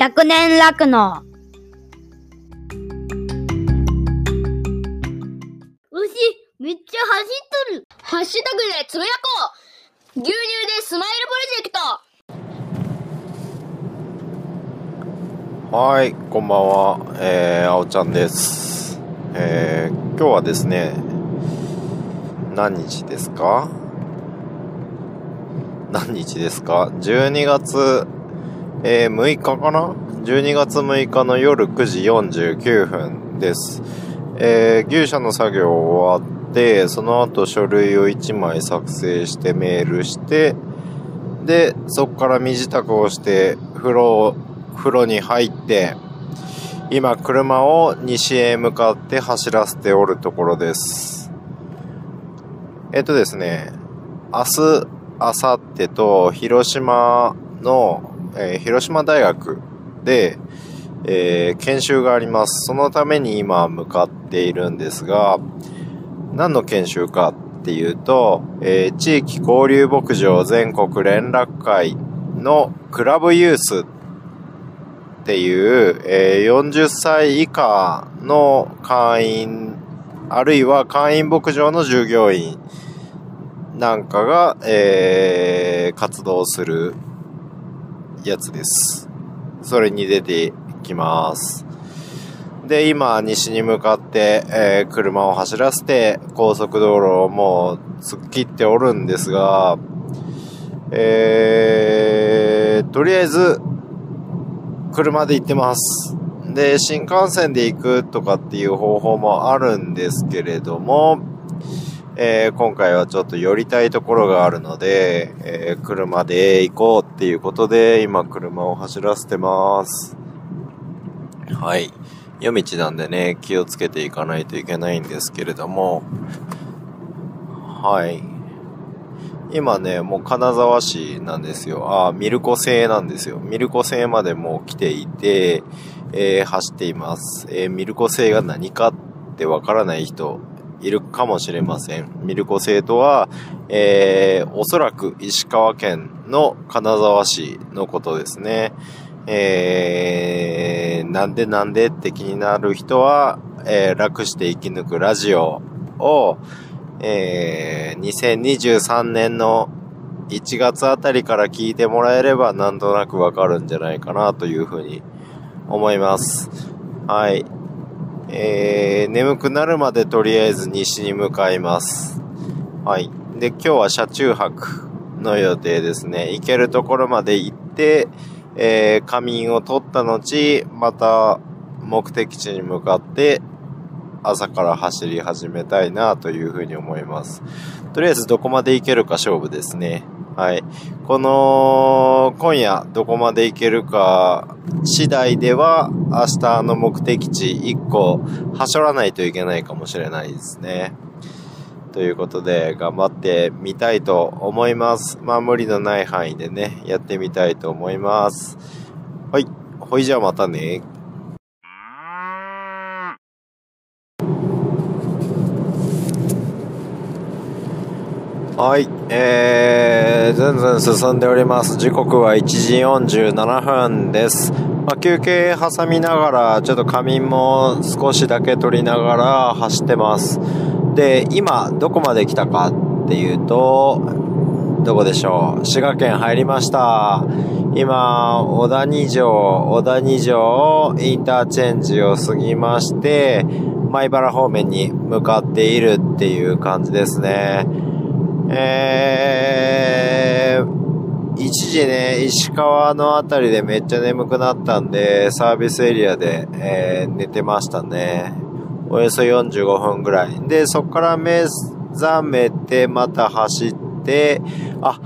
100年楽の。牛、めっちゃ走っとる。ハッシュタグでつぶやこう牛乳でスマイルプロジェクトはい、こんばんは。えー、あおちゃんです。えー、今日はですね、何日ですか？何日ですか ?12 月、えー、6日かな ?12 月6日の夜9時49分です。えー、牛舎の作業終わって、その後書類を1枚作成してメールして、で、そこから身支度をして、風呂、風呂に入って、今車を西へ向かって走らせておるところです。えっとですね、明日、明後日と広島の、えー広島大学で、えー研修があります。そのために今向かっているんですが、何の研修かっていうと、えー地域交流牧場全国連絡会のクラブユースっていう、えー40歳以下の会員、あるいは会員牧場の従業員なんかが、えー活動するやつです。それに出てきます。で、今、西に向かって、えー車を走らせて、高速道路をもう突っ切っておるんですが、えー、とりあえず、車で行ってます。で、新幹線で行くとかっていう方法もあるんですけれども、えー今回はちょっと寄りたいところがあるので、えー車で行こうっていうことで、今車を走らせてます。はい。夜道なんでね、気をつけていかないといけないんですけれども、はい。今ね、もう金沢市なんですよ。あ、ミルコ製なんですよ。ミルコ製までもう来ていて、えー走っています。えーミルコ製が何かってわからない人いるかもしれません。ミルコ製とは、えーおそらく石川県の金沢市のことですね。えーなんでなんでって気になる人は、えー楽して生き抜くラジオを、えー2023年の1月あたりから聞いてもらえればなんとなくわかるんじゃないかなというふうに思います。はい。えー、眠くなるまでとりあえず西に向かいます。はい。で、今日は車中泊の予定ですね。行けるところまで行って、えー、仮眠を取った後、また目的地に向かって朝から走り始めたいなというふうに思います。とりあえずどこまで行けるか勝負ですね。はい。この、今夜どこまで行けるか次第では明日の目的地1個走らないといけないかもしれないですね。ということで頑張ってみたいと思います。まあ無理のない範囲でね、やってみたいと思います。はい。ほいじゃあまたね。はい、えー、ずんずん進んでおります。時刻は1時47分です。まあ、休憩挟みながら、ちょっと仮眠も少しだけ取りながら走ってます。で、今、どこまで来たかっていうと、どこでしょう？滋賀県入りました。今、小谷城、小谷城インターチェンジを過ぎまして、米原方面に向かっているっていう感じですね。えー、一時ね、石川のあたりでめっちゃ眠くなったんで、サービスエリアで、えー寝てましたね。およそ45分ぐらい。で、そこから目覚めて、また走って、あ、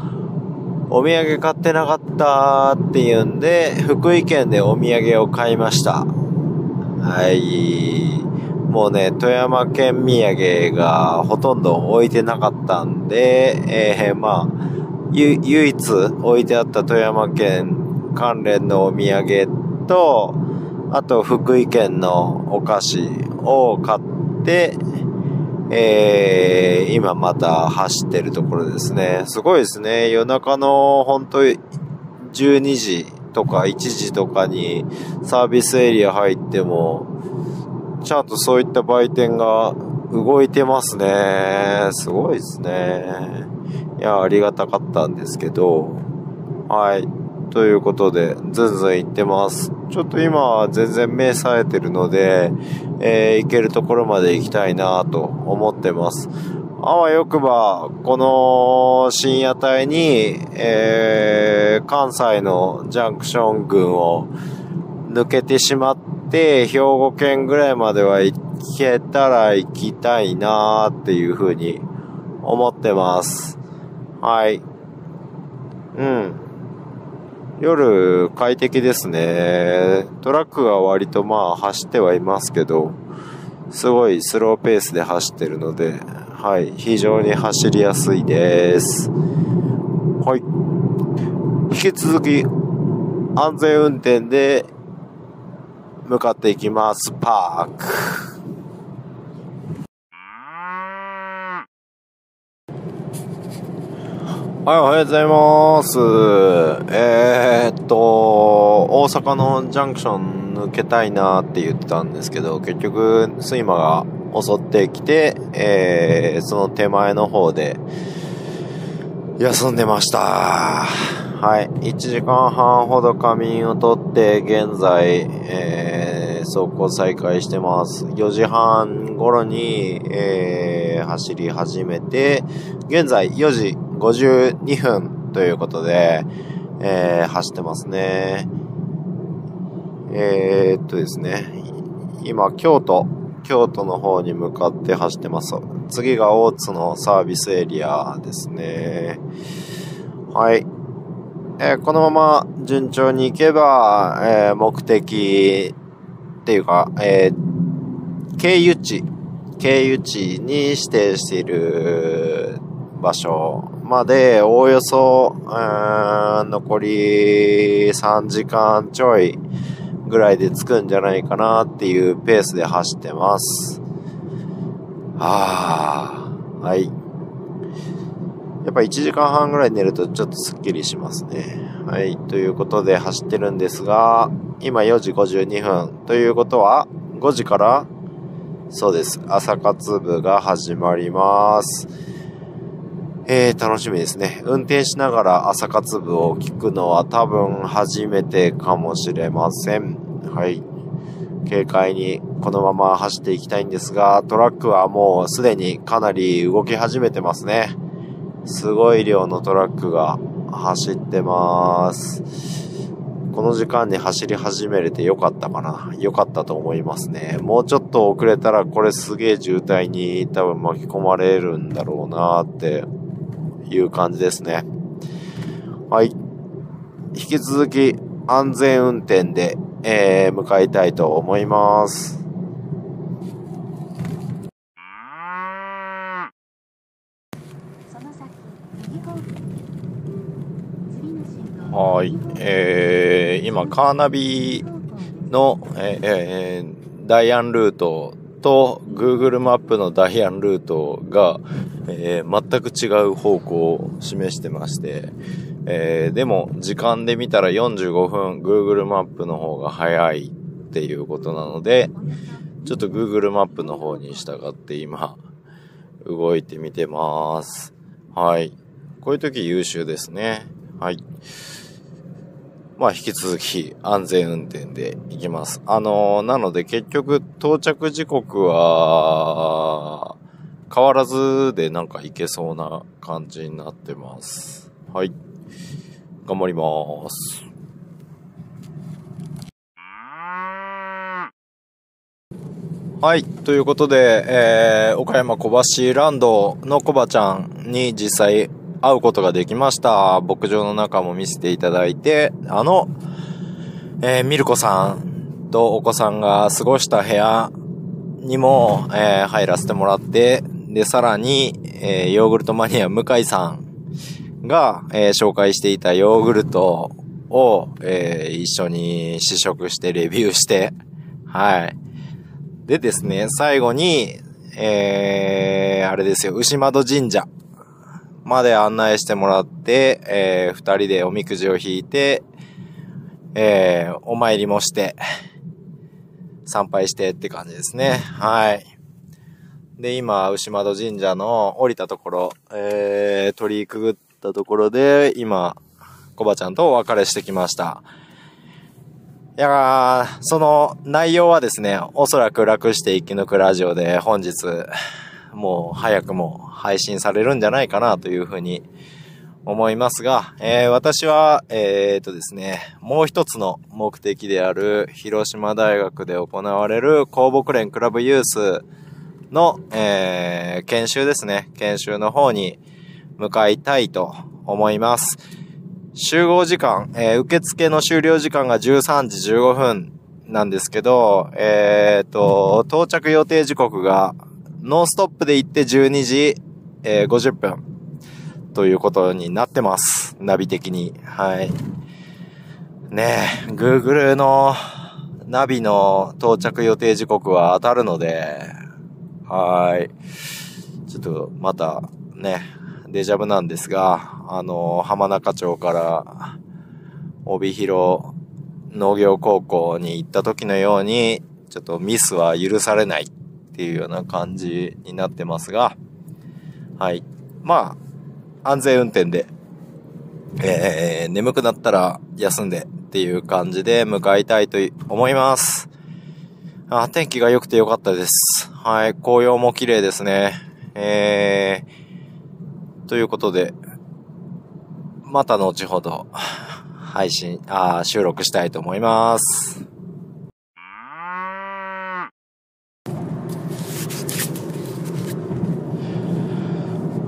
お土産買ってなかったっていうんで、福井県でお土産を買いました。はい。もうね、富山県土産がほとんど置いてなかったんで、えー、まあ、唯一置いてあった富山県関連のお土産と、あと福井県のお菓子を買って、えー、今また走ってるところですね。すごいですね。夜中の本当12時とか1時とかにサービスエリア入っても、ちゃんとそういった売店が動いてますね。すごいですね。いや、ありがたかったんですけど、はい。ということで、ずんずん行ってます。ちょっと今は全然目冴えてるので、えー、行けるところまで行きたいなと思ってます。あわよくば、この深夜帯に、えー、関西のジャンクション群を抜けてしまって、兵庫県ぐらいまでは行けたら行きたいなーっていうふうに思ってます。はい。うん。夜快適ですね。トラックは割とまあ走ってはいますけど、すごいスローペースで走ってるので、はい、非常に走りやすいです。はい。引き続き安全運転で向かっていきます。パーク。はい、おはようございます。えー、っと、大阪のジャンクション抜けたいなって言ってたんですけど、結局、睡魔が襲ってきて、えー、その手前の方で、休んでました。はい。1時間半ほど仮眠をとってて、現在、えー、走行再開してます。4時半頃に、えー、走り始めて、現在4時52分ということで、えー、走ってますね。えー、っとですね、今、京都、京都の方に向かって走ってます。次が大津のサービスエリアですね。はい。えー、このまま順調に行けば、えー、目的っていうか、えー、経由地、経由地に指定している場所まで、おおよそ、残り3時間ちょいぐらいで着くんじゃないかなっていうペースで走ってます。はあ、はい。やっぱ1時間半ぐらい寝るとちょっとスッキリしますね。はい。ということで走ってるんですが、今4時52分。ということは、5時からそうです。朝活部が始まります。えー、楽しみですね。運転しながら朝活部を聞くのは多分初めてかもしれません。はい。軽快にこのまま走っていきたいんですが、トラックはもうすでにかなり動き始めてますね。すごい量のトラックが走ってます。この時間に走り始めれてよかったかなよかったと思いますね。もうちょっと遅れたらこれすげえ渋滞に多分巻き込まれるんだろうなっていう感じですね。はい。引き続き安全運転で、えー、向かいたいと思います。はい。えー、今、カーナビの、えー、ダイアンルートと Google マップのダイアンルートが、えー、全く違う方向を示してまして、えー、でも時間で見たら45分 Google マップの方が早いっていうことなので、ちょっと Google マップの方に従って今、動いてみてます。はい。こういう時優秀ですね。はい。まあ引き続き安全運転で行きます。あのー、なので結局到着時刻は変わらずでなんか行けそうな感じになってます。はい。頑張ります。はい。ということで、えー、岡山小橋ランドのコバちゃんに実際会うことができました。牧場の中も見せていただいて、あの、えー、ミルコさんとお子さんが過ごした部屋にも、えー、入らせてもらって、で、さらに、えー、ヨーグルトマニア向井さんが、えー、紹介していたヨーグルトを、えー、一緒に試食してレビューして、はい。でですね、最後に、えー、あれですよ、牛窓神社。まで案内してもらって、えー、二人でおみくじを引いて、えー、お参りもして、参拝してって感じですね。はい。で、今、牛窓神社の降りたところ、えー、鳥居くぐったところで、今、コバちゃんとお別れしてきました。いやー、その内容はですね、おそらく楽して生き抜くラジオで本日、もう早くも配信されるんじゃないかなというふうに思いますが、えー、私は、えー、とですね、もう一つの目的である広島大学で行われる公木連クラブユースの、えー、研修ですね。研修の方に向かいたいと思います。集合時間、えー、受付の終了時間が13時15分なんですけど、えー、と、到着予定時刻がノンストップで行って12時、えー、50分ということになってます。ナビ的に。はい。ねえ、Google のナビの到着予定時刻は当たるので、はい。ちょっと、また、ね、デジャブなんですが、あの、浜中町から、帯広農業高校に行った時のように、ちょっとミスは許されないっていうような感じになってますが、はい。まあ、安全運転で、えー、眠くなったら休んでっていう感じで向かいたいと思います。あ、天気が良くて良かったです。はい、紅葉も綺麗ですね。えー、ということで、また後ほど、配信、あ収録したいと思います。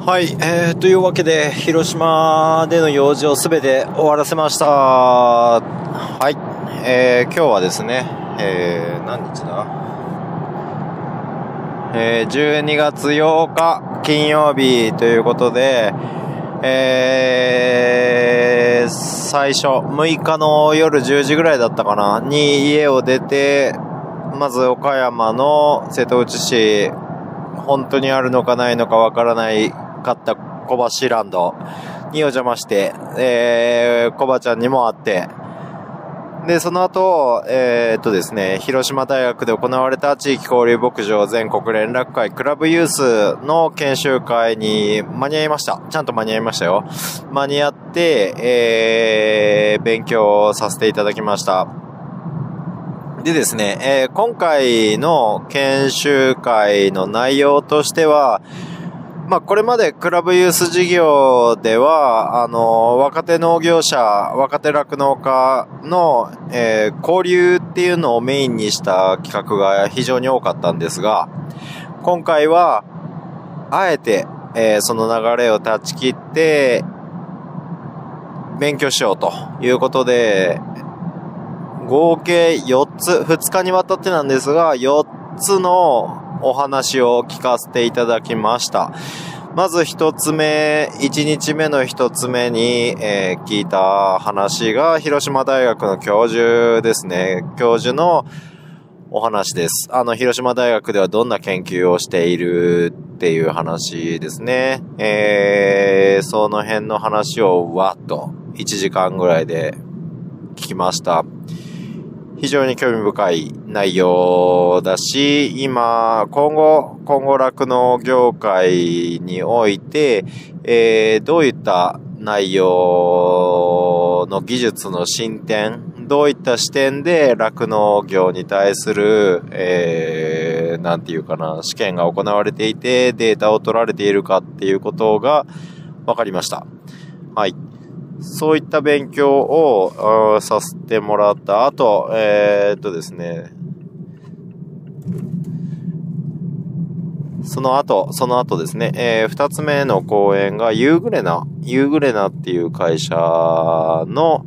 はい、えー、というわけで、広島での用事をすべて終わらせました。はい、えー、今日はですね、えー、何日だ？えー、12月8日金曜日ということで、えー、最初、6日の夜10時ぐらいだったかな、に家を出て、まず岡山の瀬戸内市、本当にあるのかないのかわからないかった小橋ランドにお邪魔して、えー、コバちゃんにも会って、で、その後、えーっとですね、広島大学で行われた地域交流牧場全国連絡会クラブユースの研修会に間に合いました。ちゃんと間に合いましたよ。間に合って、えー、勉強させていただきました。でですね、えー今回の研修会の内容としては、まあ、これまでクラブユース事業では、あの、若手農業者、若手酪農家の、えー交流っていうのをメインにした企画が非常に多かったんですが、今回は、あえて、えーその流れを断ち切って、勉強しようということで、合計4つ、2日にわたってなんですが、4つのお話を聞かせていただきました。まず1つ目、1日目の1つ目に、えー聞いた話が、広島大学の教授ですね。教授のお話です。あの、広島大学ではどんな研究をしているっていう話ですね。えー、その辺の話をわっと1時間ぐらいで聞きました。非常に興味深い内容だし、今、今後、今後酪農業界において、えー、どういった内容の技術の進展、どういった視点で酪農業に対する、えー、なんていうかな、試験が行われていて、データを取られているかっていうことが分かりました。はい。そういった勉強をさせてもらった後、えーっとですね、その後、その後ですね、えー二つ目の講演がユーグレナ、ユーグレナっていう会社の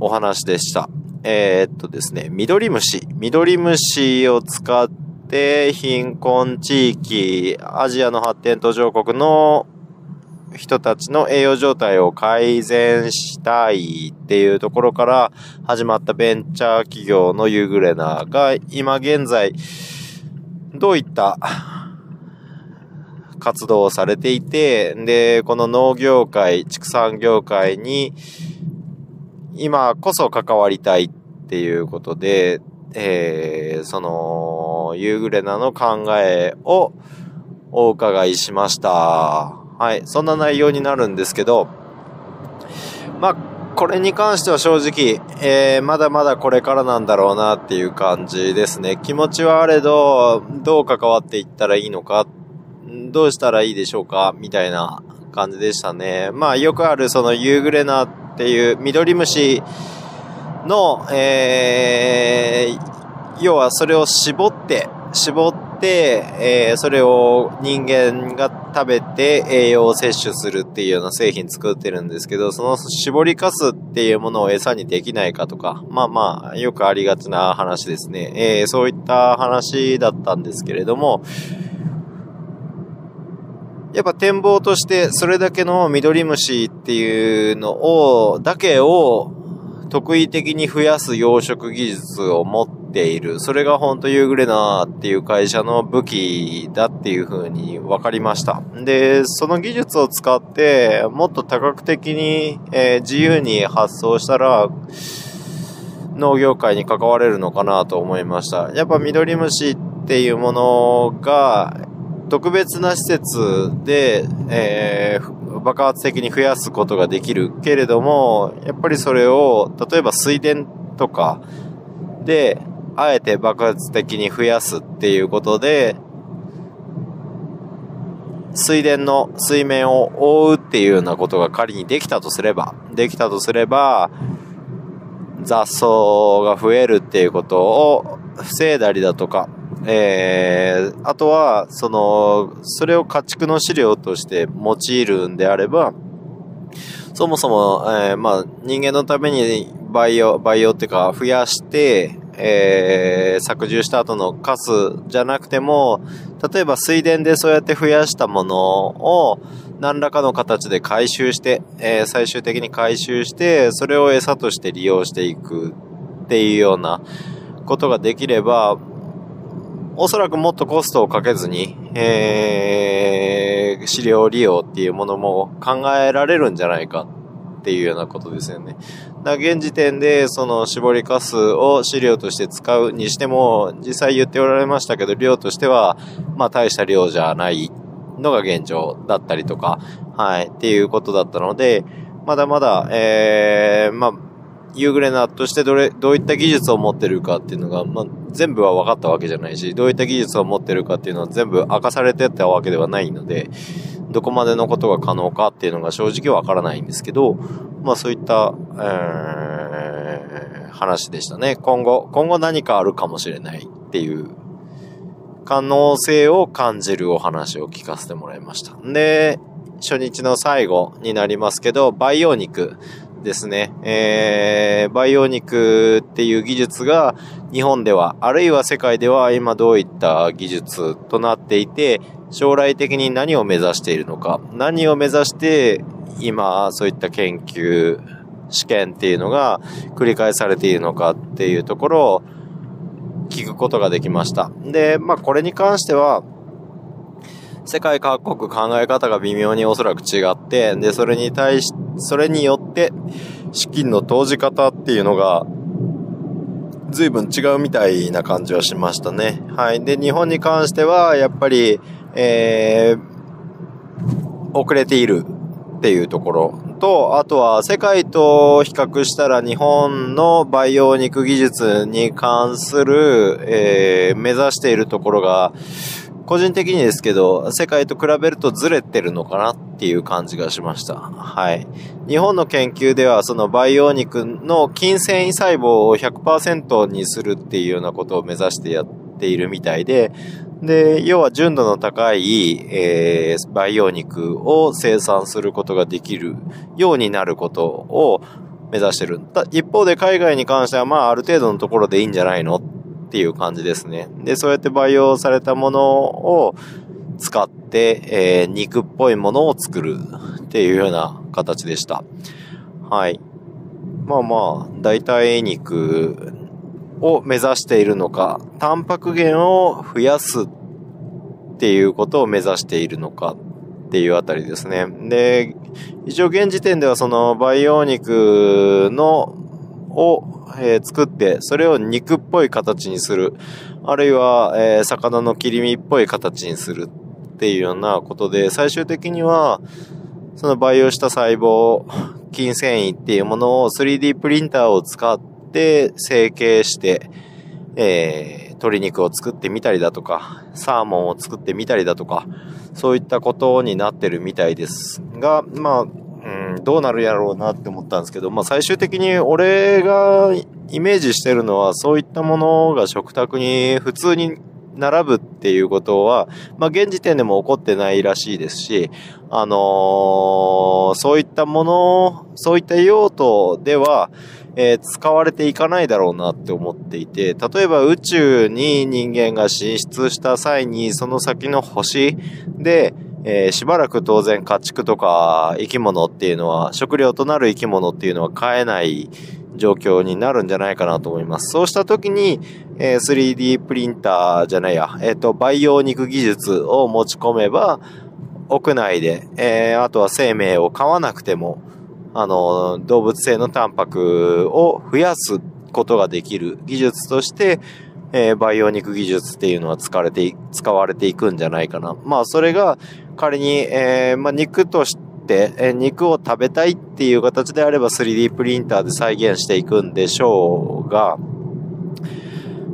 お話でした。えーっとですね、緑虫、緑虫を使って貧困地域、アジアの発展途上国の人たちの栄養状態を改善したいっていうところから始まったベンチャー企業のユーグレナが今現在どういった活動をされていて、で、この農業界、畜産業界に、今こそ関わりたいっていうことで、えー、その、ユーグレナの考えをお伺いしました。はい。そんな内容になるんですけど、まあ、これに関しては正直、えー、まだまだこれからなんだろうなっていう感じですね。気持ちはあれど、どう関わっていったらいいのか、どうしたらいいでしょうかみたいな感じでしたね。まあ、よくあるそのユーグレナっていう緑虫の、えー、要はそれを絞って、絞って、えー、それを人間が食べて栄養を摂取するっていうような製品作ってるんですけど、その絞りかすっていうものを餌にできないかとか、まあまあ、よくありがちな話ですね。えー、そういった話だったんですけれども、やっぱ展望としてそれだけの緑虫っていうのを、だけを特異的に増やす養殖技術を持っている。それが本当ユーグレナーっていう会社の武器だっていう風に分かりました。で、その技術を使ってもっと多角的に、えー、自由に発想したら、農業界に関われるのかなと思いました。やっぱ緑虫っていうものが特別な施設で、えー、爆発的に増やすことができるけれども、やっぱりそれを、例えば水田とかで、あえて爆発的に増やすっていうことで、水田の水面を覆うっていうようなことが仮にできたとすれば、できたとすれば、雑草が増えるっていうことを防いだりだとか、えー、あとは、その、それを家畜の飼料として用いるんであれば、そもそも、えー、まあ、人間のために培養、培養っていうか、増やして、えー、削除した後のカスじゃなくても、例えば水田でそうやって増やしたものを何らかの形で回収して、えー、最終的に回収して、それを餌として利用していくっていうようなことができれば、おそらくもっとコストをかけずに、えー、飼料利用っていうものも考えられるんじゃないかっていうようなことですよね。だ現時点で、その絞りかすを飼料として使うにしても、実際言っておられましたけど、量としては、まあ大した量じゃないのが現状だったりとか、はい、っていうことだったので、まだまだ、えー、まあ、ユーグレナとしてどれ、どういった技術を持ってるかっていうのが、まあ、全部は分かったわけじゃないし、どういった技術を持ってるかっていうのは全部明かされてたわけではないので、どこまでのことが可能かっていうのが正直わからないんですけど、まあそういった、えー、話でしたね。今後、今後何かあるかもしれないっていう可能性を感じるお話を聞かせてもらいました。で、初日の最後になりますけど、培養肉。ですね、えー、培養肉っていう技術が日本では、あるいは世界では今どういった技術となっていて、将来的に何を目指しているのか、何を目指して今そういった研究、試験っていうのが繰り返されているのかっていうところを聞くことができました。で、まあこれに関しては、世界各国考え方が微妙におそらく違って、で、それに対し、それによって資金の投じ方っていうのが随分違うみたいな感じはしましたね。はい。で、日本に関しては、やっぱり、えー、遅れているっていうところと、あとは世界と比較したら日本の培養肉技術に関する、えー、目指しているところが、個人的にですけど、世界と比べるとずれてるのかなっていう感じがしました。はい。日本の研究では、その培養肉の筋繊維細胞を100%にするっていうようなことを目指してやっているみたいで、で、要は純度の高い、えー、培養肉を生産することができるようになることを目指してる。一方で海外に関しては、まあ、ある程度のところでいいんじゃないのっていう感じですね。で、そうやって培養されたものを使って、えー、肉っぽいものを作るっていうような形でした。はい。まあまあ、代替肉を目指しているのか、タンパク源を増やすっていうことを目指しているのかっていうあたりですね。で、一応現時点ではその培養肉のを、え作って、それを肉っぽい形にする。あるいは、え魚の切り身っぽい形にするっていうようなことで、最終的には、その培養した細胞、筋繊維っていうものを 3D プリンターを使って成形して、えー鶏肉を作ってみたりだとか、サーモンを作ってみたりだとか、そういったことになってるみたいです。が、まあ、どうなるやろうなって思ったんですけど、まあ最終的に俺がイメージしてるのは、そういったものが食卓に普通に並ぶっていうことは、まあ現時点でも起こってないらしいですし、あのーそういったもの、そういった用途では、えー使われていかないだろうなって思っていて、例えば宇宙に人間が進出した際に、その先の星で、えーしばらく当然家畜とか生き物っていうのは、食料となる生き物っていうのは飼えない状況になるんじゃないかなと思います。そうした時に、えー 3D プリンターじゃないや、えっ、と、培養肉技術を持ち込めば、屋内で、えーあとは生命を飼わなくても、あの、動物性のタンパクを増やすことができる技術として、えー培養肉技術っていうのは使われて、使われていくんじゃないかな。まあ、それが仮に、えーまあ、肉として、えー肉を食べたいっていう形であれば 3D プリンターで再現していくんでしょうが、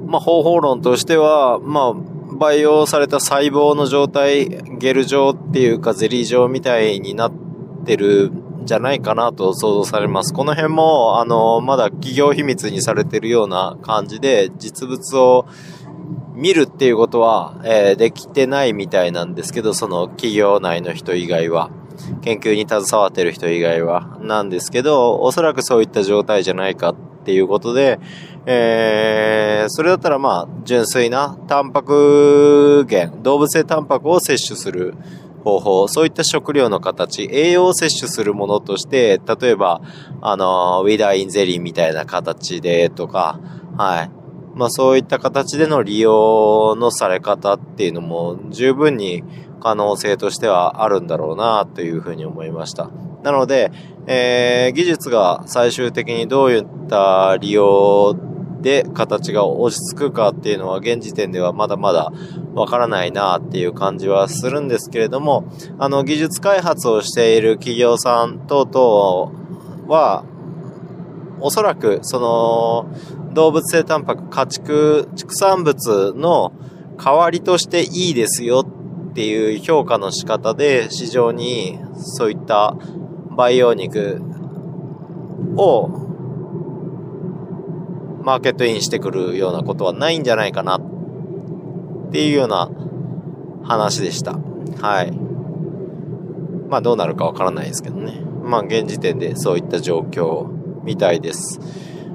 まあ、方法論としては、まあ、培養された細胞の状態、ゲル状っていうかゼリー状みたいになってるんじゃないかなと想像されます。この辺も、あの、まだ企業秘密にされてるような感じで、実物を見るっていうことは、えーできてないみたいなんですけど、その企業内の人以外は。研究に携わってる人以外は。なんですけど、おそらくそういった状態じゃないかっていうことで、えー、それだったらまあ、純粋なタンパク源、動物性タンパクを摂取する方法、そういった食料の形、栄養を摂取するものとして、例えば、あの、ウィダーインゼリーみたいな形でとか、はい。まあそういった形での利用のされ方っていうのも十分に可能性としてはあるんだろうなというふうに思いました。なので、えー技術が最終的にどういった利用で形が落ち着くかっていうのは現時点ではまだまだわからないなっていう感じはするんですけれども、あの技術開発をしている企業さん等々は、おそらくその動物性タンパク、家畜、畜産物の代わりとしていいですよっていう評価の仕方で市場にそういった培養肉をマーケットインしてくるようなことはないんじゃないかなっていうような話でした。はい。まあどうなるかわからないですけどね。まあ現時点でそういった状況みたいです。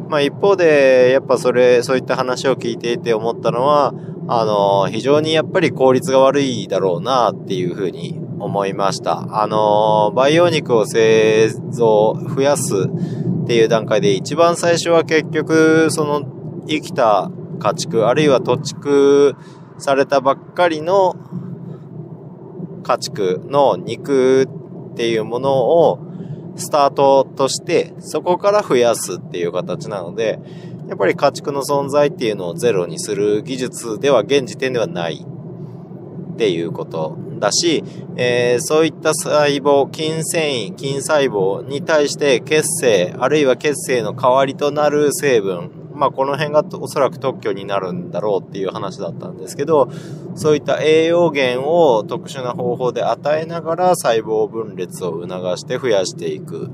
まあ一方で、やっぱそれ、そういった話を聞いていて思ったのは、あの、非常にやっぱり効率が悪いだろうなっていうふうに思いました。あの、培養肉を製造、増やすっていう段階で一番最初は結局、その生きた家畜、あるいは土畜されたばっかりの家畜の肉っていうものをスタートとして、そこから増やすっていう形なので、やっぱり家畜の存在っていうのをゼロにする技術では現時点ではないっていうことだし、えーそういった細胞、筋繊維、筋細胞に対して血清、あるいは血清の代わりとなる成分、まあこの辺がおそらく特許になるんだろうっていう話だったんですけど、そういった栄養源を特殊な方法で与えながら細胞分裂を促して増やしていく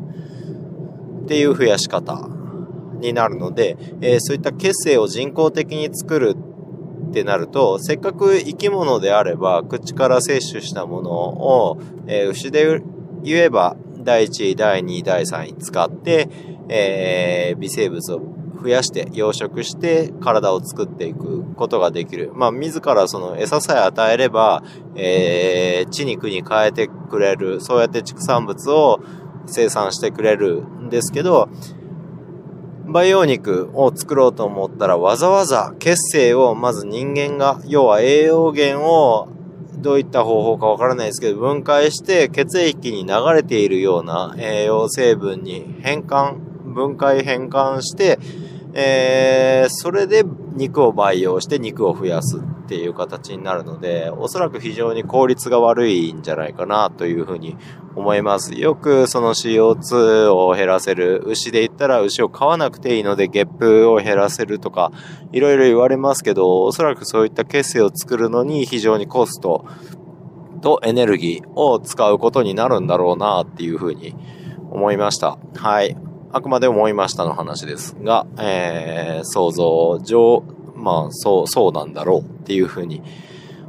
っていう増やし方になるので、えーそういった血清を人工的に作るってなると、せっかく生き物であれば、口から摂取したものを、えー牛で言えば、第1位、第2位、第3位使って、えー微生物を増やして、養殖して、体を作っていくことができる。まあ、自らその餌さえ与えれば、えー、地肉に変えてくれる、そうやって畜産物を生産してくれるんですけど、培養肉を作ろうと思ったらわざわざ血清をまず人間が、要は栄養源をどういった方法かわからないですけど、分解して血液に流れているような栄養成分に変換、分解変換して、えー、それで肉を培養して肉を増やすっていう形になるので、おそらく非常に効率が悪いんじゃないかなというふうに思います。よくその CO2 を減らせる、牛で言ったら牛を飼わなくていいのでゲップを減らせるとか、いろいろ言われますけど、おそらくそういった血清を作るのに非常にコストとエネルギーを使うことになるんだろうなっていうふうに思いました。はい。あくまで思いましたの話ですが、えー、想像上、まあ、そう、そうなんだろうっていうふうに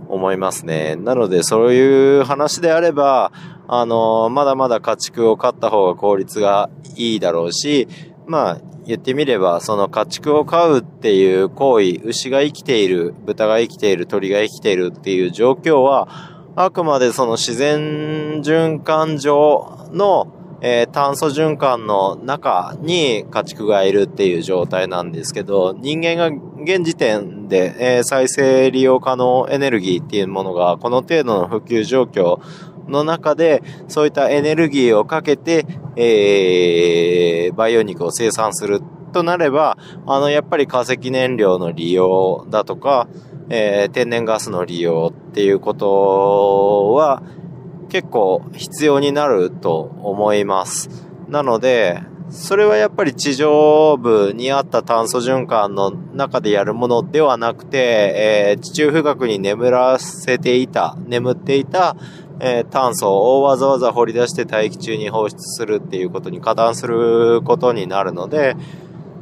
思いますね。なので、そういう話であれば、あの、まだまだ家畜を飼った方が効率がいいだろうし、まあ、言ってみれば、その家畜を飼うっていう行為、牛が生きている、豚が生きている、鳥が生きているっていう状況は、あくまでその自然循環上の、えー、炭素循環の中に家畜がいるっていう状態なんですけど、人間が現時点で、えー、再生利用可能エネルギーっていうものがこの程度の普及状況の中で、そういったエネルギーをかけて、えー、培養肉を生産するとなれば、あの、やっぱり化石燃料の利用だとか、えー、天然ガスの利用っていうことは結構必要になると思います。なので、それはやっぱり地上部にあった炭素循環の中でやるものではなくて、えー、地中深くに眠らせていた、眠っていた、えー、炭素をわざわざ掘り出して大気中に放出するっていうことに加担することになるので、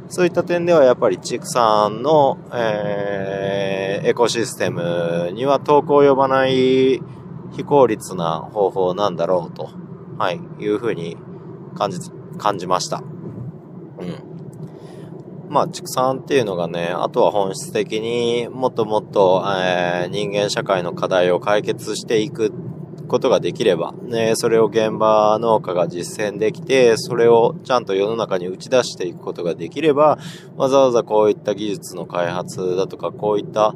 そういった点ではやっぱり畜産の、えー、エコシステムには遠く及ばない非効率な方法なんだろうと、はい、いうふうに感じ、感じました。うん。まあ、畜産っていうのがね、あとは本質的にもっともっと、えー、人間社会の課題を解決していくことができれば、ね、それを現場農家が実践できて、それをちゃんと世の中に打ち出していくことができれば、わざわざこういった技術の開発だとか、こういった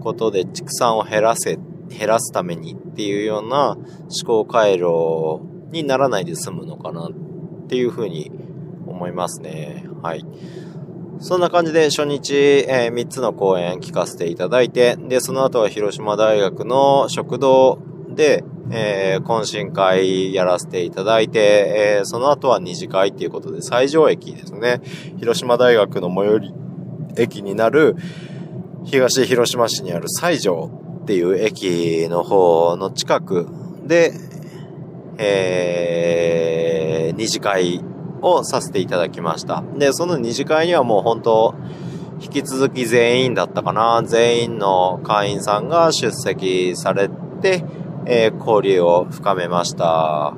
ことで畜産を減らせ、減らすためにっていうような思考回路にならないで済むのかなっていうふうに思いますね。はい。そんな感じで初日、えー、3つの講演聞かせていただいて、で、その後は広島大学の食堂で、えー、懇親会やらせていただいて、えー、その後は二次会っていうことで、最上駅ですね。広島大学の最寄り駅になる、東広島市にある西条っていう駅の方の近くで、えー、二次会をさせていただきました。で、その二次会にはもう本当、引き続き全員だったかな。全員の会員さんが出席されて、えー、交流を深めました。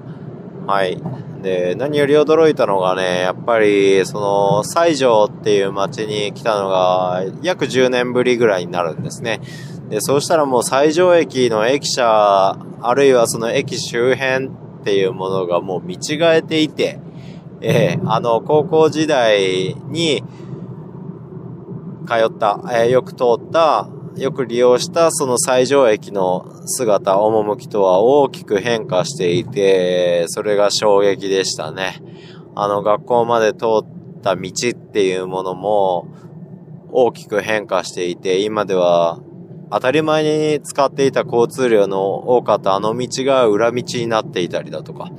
はい。で、何より驚いたのがね、やっぱり、その、西条っていう街に来たのが、約10年ぶりぐらいになるんですね。で、そうしたらもう西条駅の駅舎、あるいはその駅周辺っていうものがもう見違えていて、えー、あの、高校時代に通った、えー、よく通った、よく利用したその最上駅の姿、趣とは大きく変化していて、それが衝撃でしたね。あの学校まで通った道っていうものも大きく変化していて、今では当たり前に使っていた交通量の多かったあの道が裏道になっていたりだとか、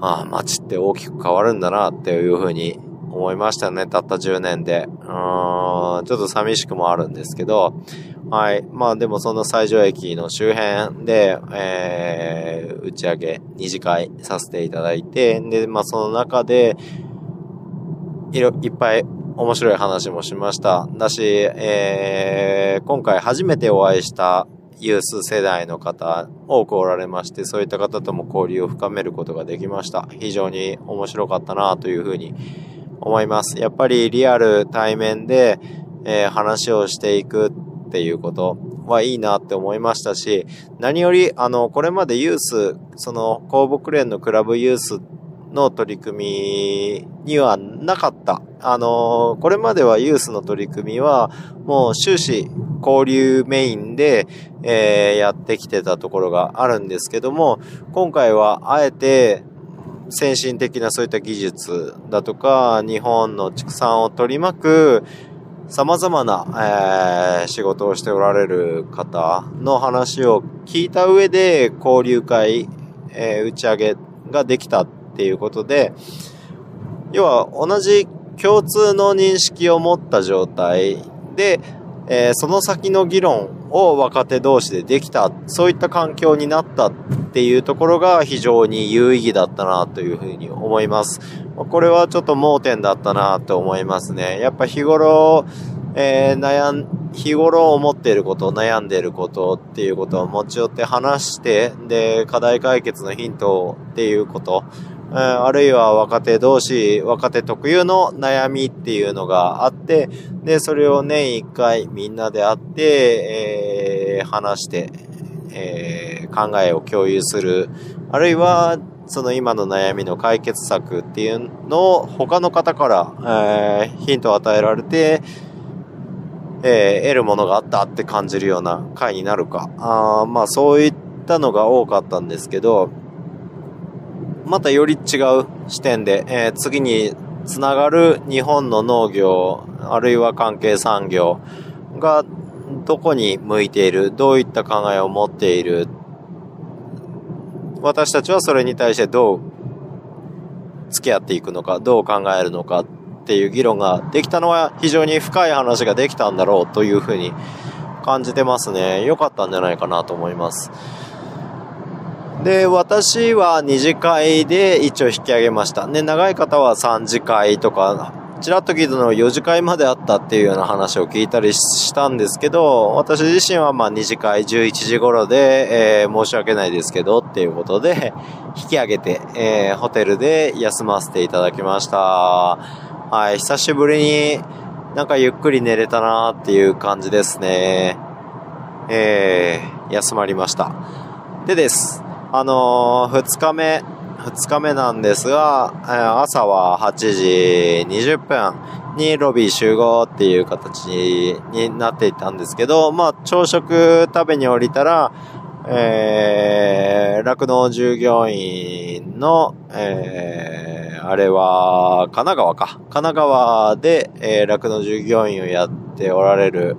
ああ、街って大きく変わるんだなっていうふうに思いましたね。たった10年で。うーん、ちょっと寂しくもあるんですけど、はい。まあでもその西条駅の周辺で、えー、打ち上げ、二次会させていただいて、で、まあその中で、いろ、いっぱい面白い話もしました。だし、えー、今回初めてお会いしたユース世代の方多くおられまして、そういった方とも交流を深めることができました。非常に面白かったなというふうに思います。やっぱりリアル対面で、えー、話をしていくっていうことはいいなって思いましたし、何より、あの、これまでユース、その、公木連のクラブユースっての取り組みにはなかった。あの、これまではユースの取り組みは、もう終始交流メインで、えー、やってきてたところがあるんですけども、今回はあえて、先進的なそういった技術だとか、日本の畜産を取り巻く様々な、えー、仕事をしておられる方の話を聞いた上で交流会、えー、打ち上げができたっていうことで、要は同じ共通の認識を持った状態で、えー、その先の議論を若手同士でできた、そういった環境になったっていうところが非常に有意義だったなというふうに思います。これはちょっと盲点だったなと思いますね。やっぱ日頃、えー、悩ん、日頃思っていること、悩んでいることっていうことを持ち寄って話して、で、課題解決のヒントっていうこと、え、あるいは若手同士、若手特有の悩みっていうのがあって、で、それを年一回みんなで会って、えー、話して、えー、考えを共有する。あるいは、その今の悩みの解決策っていうのを他の方から、えー、ヒントを与えられて、えー、得るものがあったって感じるような回になるか。あまあそういったのが多かったんですけど、またより違う視点で、えー、次につながる日本の農業、あるいは関係産業がどこに向いている、どういった考えを持っている、私たちはそれに対してどう付き合っていくのか、どう考えるのかっていう議論ができたのは非常に深い話ができたんだろうというふうに感じてますね。良かったんじゃないかなと思います。で、私は2次会で一応引き上げました。で、長い方は3次会とか、ちらっと聞いたのは4次会まであったっていうような話を聞いたりしたんですけど、私自身はまあ2次会11時頃で、えー、申し訳ないですけどっていうことで、引き上げて、えー、ホテルで休ませていただきました。はい、久しぶりになんかゆっくり寝れたなっていう感じですね。えー、休まりました。でです。あのー、2日目、2日目なんですが、朝は8時20分にロビー集合っていう形になっていたんですけど、まあ、朝食食べに降りたら、えー、酪農従業員の、えー、あれは、神奈川か。神奈川で、えー、酪農従業員をやっておられる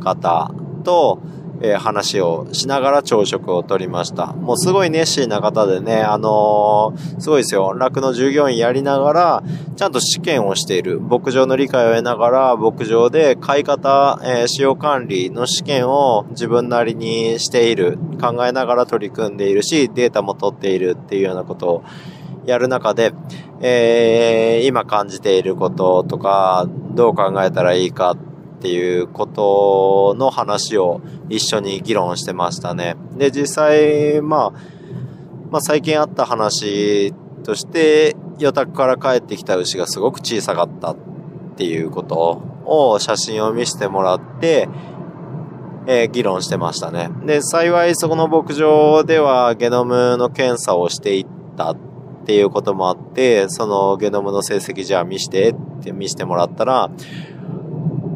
方と、えー、話をしながら朝食をとりました。もうすごい熱心な方でね、あのー、すごいですよ。楽の従業員やりながら、ちゃんと試験をしている。牧場の理解を得ながら、牧場で飼い方、えー、使用管理の試験を自分なりにしている。考えながら取り組んでいるし、データも取っているっていうようなことをやる中で、えー、今感じていることとか、どう考えたらいいかっていうことの話を一緒に議論してましたね。で、実際、まあ、まあ最近あった話として、予託から帰ってきた牛がすごく小さかったっていうことを写真を見せてもらって、えー、議論してましたね。で、幸いそこの牧場ではゲノムの検査をしていったっていうこともあって、そのゲノムの成績じゃあ見してって見せてもらったら、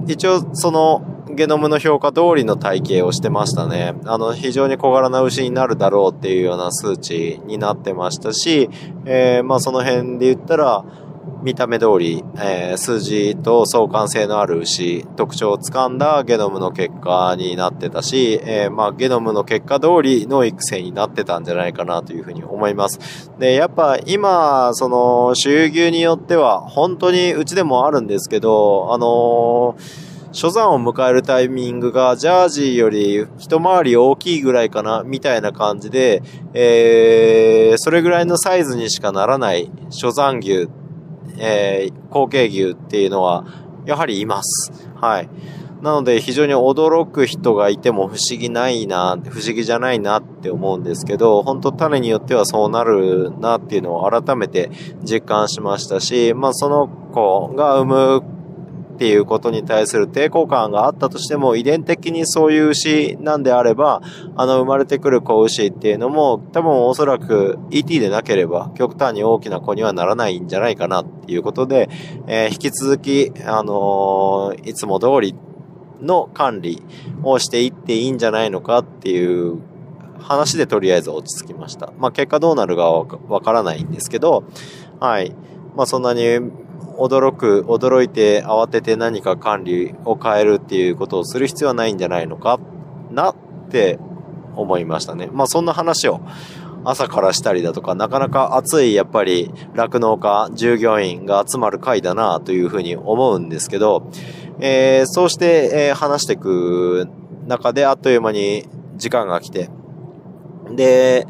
一応そのゲノムの評価通りの体型をしてましたね。あの、非常に小柄な牛になるだろうっていうような数値になってましたし、えー、まあその辺で言ったら、見た目通り、えー、数字と相関性のある牛、特徴をつかんだゲノムの結果になってたし、えー、まあ、ゲノムの結果通りの育成になってたんじゃないかなというふうに思います。で、やっぱ今、その、収牛によっては、本当にうちでもあるんですけど、あのー初山を迎えるタイミングがジャージーより一回り大きいぐらいかな、みたいな感じで、えー、それぐらいのサイズにしかならない初山牛えー、後継牛っていうのは、やはりいます。はい。なので非常に驚く人がいても不思議ないな、不思議じゃないなって思うんですけど、本当種によってはそうなるなっていうのを改めて実感しましたし、まあその子が産むっていうことに対する抵抗感があったとしても、遺伝的にそういう牛なんであれば、あの、生まれてくる子牛っていうのも、多分おそらく ET でなければ、極端に大きな子にはならないんじゃないかなっていうことで、えー、引き続き、あのー、いつも通りの管理をしていっていいんじゃないのかっていう話でとりあえず落ち着きました。まあ結果どうなるかはわからないんですけど、はい。まあそんなに驚く、驚いて慌てて何か管理を変えるっていうことをする必要はないんじゃないのか？なって思いましたね。まあそんな話を朝からしたりだとか、なかなか熱いやっぱり酪農家、従業員が集まる会だなというふうに思うんですけど、えー、そうして、えー、話していく中であっという間に時間が来て、で、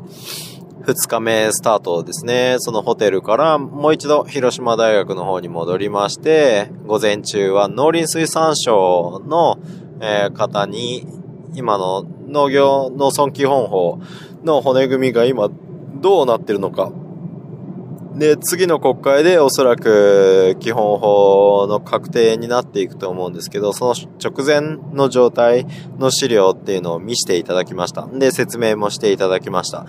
二日目スタートですね。そのホテルからもう一度広島大学の方に戻りまして、午前中は農林水産省の、方に今の農業農村基本法の骨組みが今どうなってるのか。で、次の国会でおそらく基本法の確定になっていくと思うんですけど、その直前の状態の資料っていうのを見せていただきました。で、説明もしていただきました。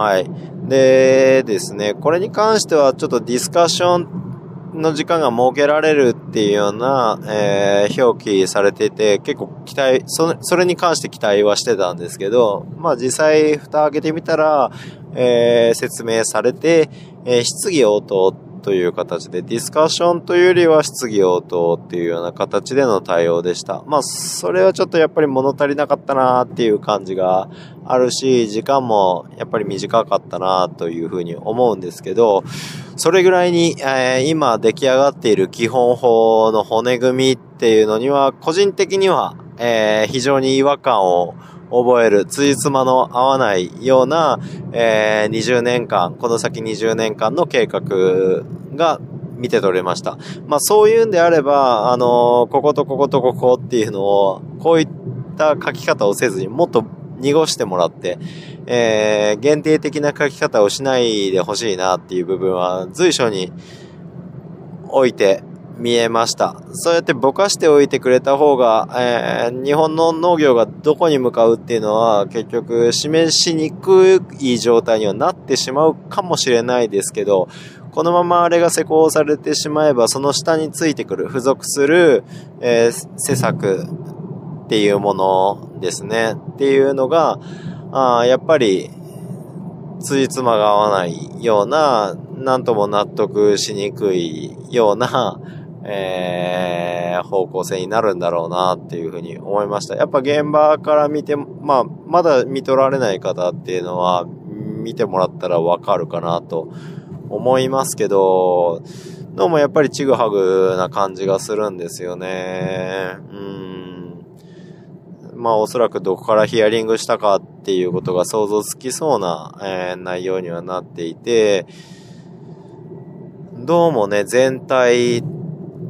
はい。でですね、これに関してはちょっとディスカッションの時間が設けられるっていうような、えー、表記されてて、結構期待そ、それに関して期待はしてたんですけど、まあ実際蓋開けてみたら、えー、説明されて、えー、質疑応答ってという形で、ディスカッションというよりは質疑応答っていうような形での対応でした。まあ、それはちょっとやっぱり物足りなかったなっていう感じがあるし、時間もやっぱり短かったなというふうに思うんですけど、それぐらいに、えー、今出来上がっている基本法の骨組みっていうのには、個人的には、えー、非常に違和感を覚える、ついつまの合わないような、えー、20年間、この先20年間の計画が見て取れました。まあそういうんであれば、あのー、こことこことここっていうのを、こういった書き方をせずにもっと濁してもらって、えー、限定的な書き方をしないでほしいなっていう部分は随所に置いて見えました。そうやってぼかしておいてくれた方が、えー、日本の農業がどこに向かうっていうのは結局示しにくい状態にはなってしまうかもしれないですけど、このままあれが施行されてしまえば、その下についてくる、付属する、えー、施策っていうものですね。っていうのが、あやっぱり、つじつまが合わないような、なんとも納得しにくいような、えー、方向性になるんだろうなっていうふうに思いました。やっぱ現場から見て、まあ、まだ見取られない方っていうのは、見てもらったらわかるかなと思いますけど、どうもやっぱりちぐはぐな感じがするんですよね。うん。まあおそらくどこからヒアリングしたかっていうことが想像つきそうな、えー、内容にはなっていて、どうもね、全体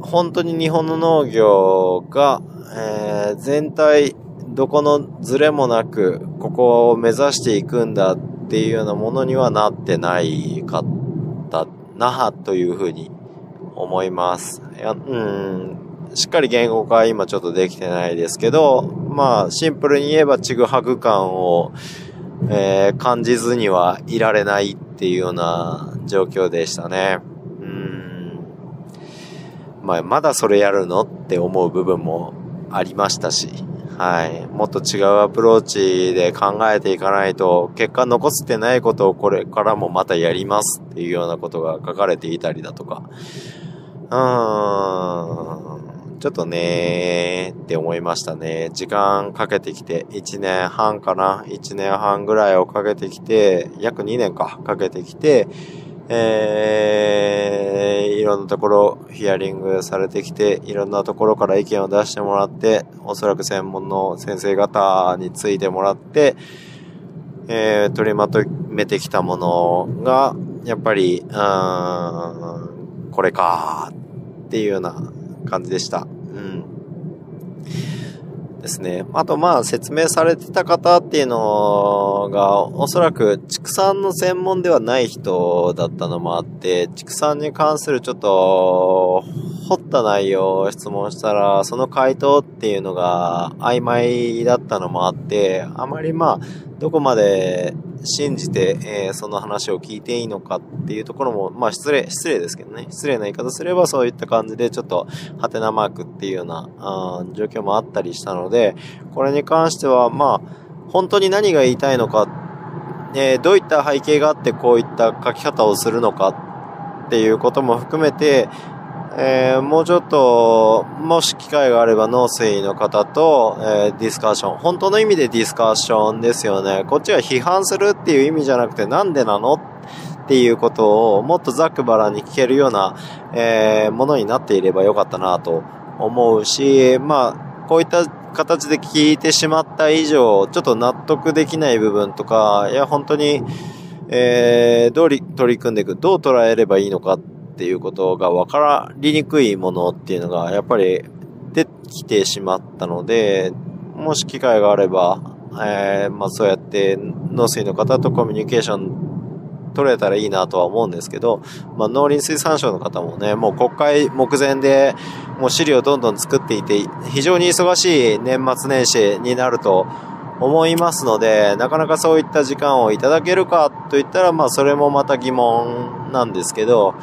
本当に日本の農業が、えー、全体どこのズレもなくここを目指していくんだっていうようなものにはなってないかったなというふうに思います。いや、うん、しっかり言語化は今ちょっとできてないですけど、まあシンプルに言えばちぐはぐ感を、えー、感じずにはいられないっていうような状況でしたね。まあ、まだそれやるのって思う部分もありましたし、はい。もっと違うアプローチで考えていかないと、結果残ってないことをこれからもまたやりますっていうようなことが書かれていたりだとか、うーん、ちょっとねーって思いましたね。時間かけてきて、1年半かな ?1 年半ぐらいをかけてきて、約2年か、かけてきて、えー、いろんなところヒアリングされてきて、いろんなところから意見を出してもらって、おそらく専門の先生方についてもらって、えー、取りまとめてきたものが、やっぱり、うん、これかっていうような感じでした。うんですね。あとまあ説明されてた方っていうのがおそらく畜産の専門ではない人だったのもあって畜産に関するちょっと掘った内容を質問したらその回答っていうのが曖昧だったのもあってあまりまあどこまで信じて、えー、その話を聞いていいのかっていうところも、まあ失礼、失礼ですけどね。失礼な言い方すればそういった感じでちょっと、ハテナマークっていうような、あ状況もあったりしたので、これに関しては、まあ、本当に何が言いたいのかえーどういった背景があってこういった書き方をするのかっていうことも含めて、えーもうちょっと、もし機会があれば農水の方と、えーディスカッション。本当の意味でディスカッションですよね。こっちは批判するっていう意味じゃなくてなんでなのっていうことをもっとざっくばらんに聞けるような、えーものになっていればよかったなと思うし、まあ、こういった形で聞いてしまった以上、ちょっと納得できない部分とか、いや、本当に、えー、どうり取り組んでいく、どう捉えればいいのかっていうことが分かりにくいものっていうのが、やっぱり出てきてしまったので、もし機会があれば、えー、まあそうやって農水の方とコミュニケーション取れたらいいなとは思うんですけど、まあ農林水産省の方もね、もう国会目前でもう資料どんどん作っていて、非常に忙しい年末年始になると思いますので、なかなかそういった時間をいただけるかといったら、まあそれもまた疑問なんですけど、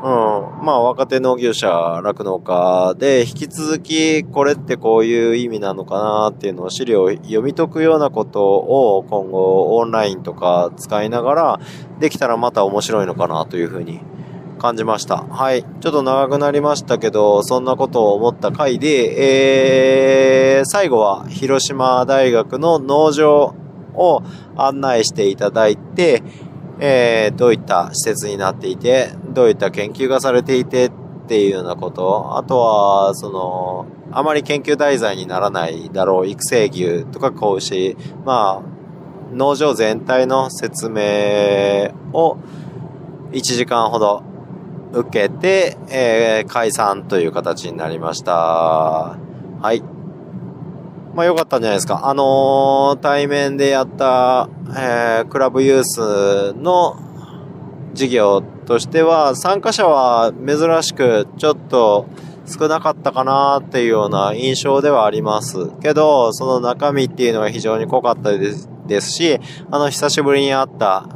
うん。まあ若手農業者、酪農家で引き続きこれってこういう意味なのかなっていうのを資料を読み解くようなことを今後オンラインとか使いながらできたらまた面白いのかなというふうに感じました。はい。ちょっと長くなりましたけど、そんなことを思った回で、えー、最後は広島大学の農場を案内していただいて、えー、どういった施設になっていて、どういった研究がされていてっていうようなこと、あとは、その、あまり研究題材にならないだろう育成牛とか子牛、まあ、農場全体の説明を1時間ほど受けて、えー解散という形になりました。はい。まあ良かったんじゃないですか。あのー対面でやった、えークラブユースの事業としては、参加者は珍しくちょっと少なかったかなっていうような印象ではあります。けど、その中身っていうのは非常に濃かったですですし、あの、久しぶりに会った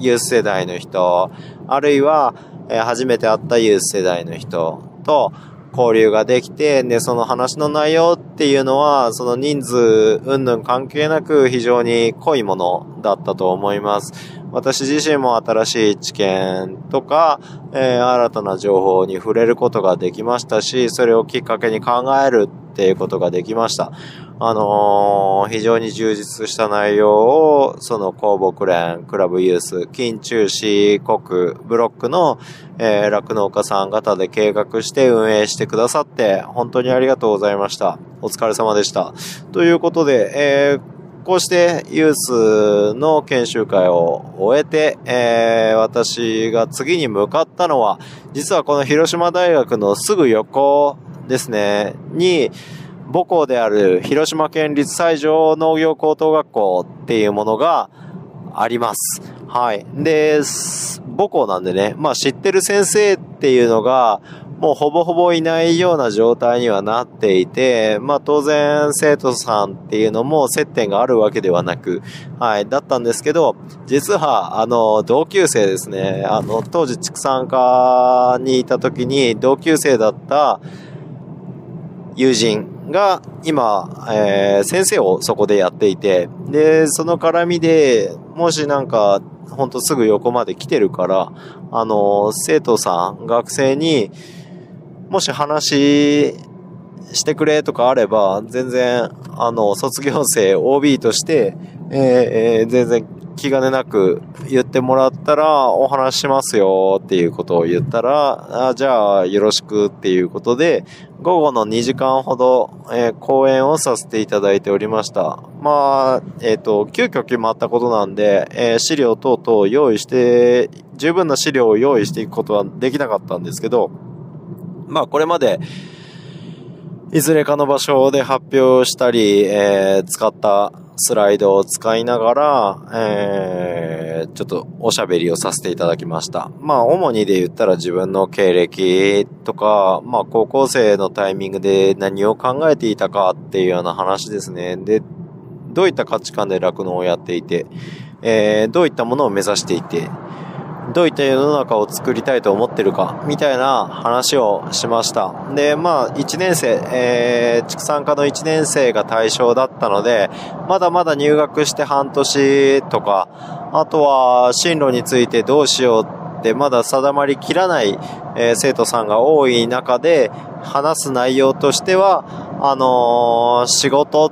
ユース世代の人、あるいは、えー初めて会ったユース世代の人と交流ができて、で、その話の内容っていうのは、その人数、うんぬん関係なく非常に濃いものだったと思います。私自身も新しい知見とか、えー新たな情報に触れることができましたし、それをきっかけに考えるっていうことができました。あのー非常に充実した内容を、その公木連、クラブユース、近中市国、ブロックの、えー、酪農家さん方で計画して運営してくださって、本当にありがとうございました。お疲れ様でした。ということで、えーこうしてユースの研修会を終えて、えー私が次に向かったのは、実はこの広島大学のすぐ横ですね、に、母校である広島県立西条農業高等学校っていうものがあります。はい。で、母校なんでね、まあ知ってる先生っていうのが、もうほぼほぼいないような状態にはなっていて、まあ当然生徒さんっていうのも接点があるわけではなく、はい、だったんですけど、実はあの同級生ですね、あの当時畜産科にいた時に同級生だった友人が今、えー先生をそこでやっていて、で、その絡みで、もしなんか、ほんとすぐ横まで来てるから、あの、生徒さん、学生に、もし話してくれとかあれば、全然、あの、卒業生 OB として、えーえー全然気兼ねなく言ってもらったら、お話しますよっていうことを言ったら、あじゃあよろしくっていうことで、午後の2時間ほど、えー講演をさせていただいておりました。まあ、えっ、と、急遽決まったことなんで、えー資料等々用意して、十分な資料を用意していくことはできなかったんですけど、まあこれまで、いずれかの場所で発表したり、えー使ったスライドを使いながら、えーちょっとおしゃべりをさせていただきました。まあ、主にで言ったら自分の経歴とか、まあ、高校生のタイミングで何を考えていたかっていうような話ですね。で、どういった価値観で酪農をやっていて、えーどういったものを目指していて、どういった世の中を作りたいと思ってるか、みたいな話をしました。で、まあ、1年生、えー、畜産科の1年生が対象だったので、まだまだ入学して半年とか、あとは進路についてどうしようってまだ定まりきらない、え生徒さんが多い中で話す内容としては、あのー仕事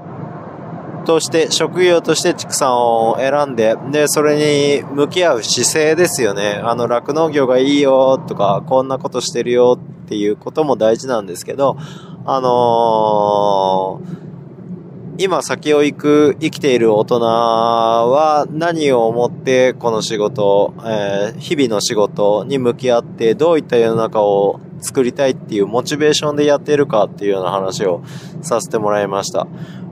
として、職業として畜産を選んで、で、それに向き合う姿勢ですよね。あの、酪農業がいいよとか、こんなことしてるよっていうことも大事なんですけど、あのー今先を行く、生きている大人は何を思ってこの仕事、えー日々の仕事に向き合ってどういった世の中を作りたいっていうモチベーションでやってるかっていうような話をさせてもらいました。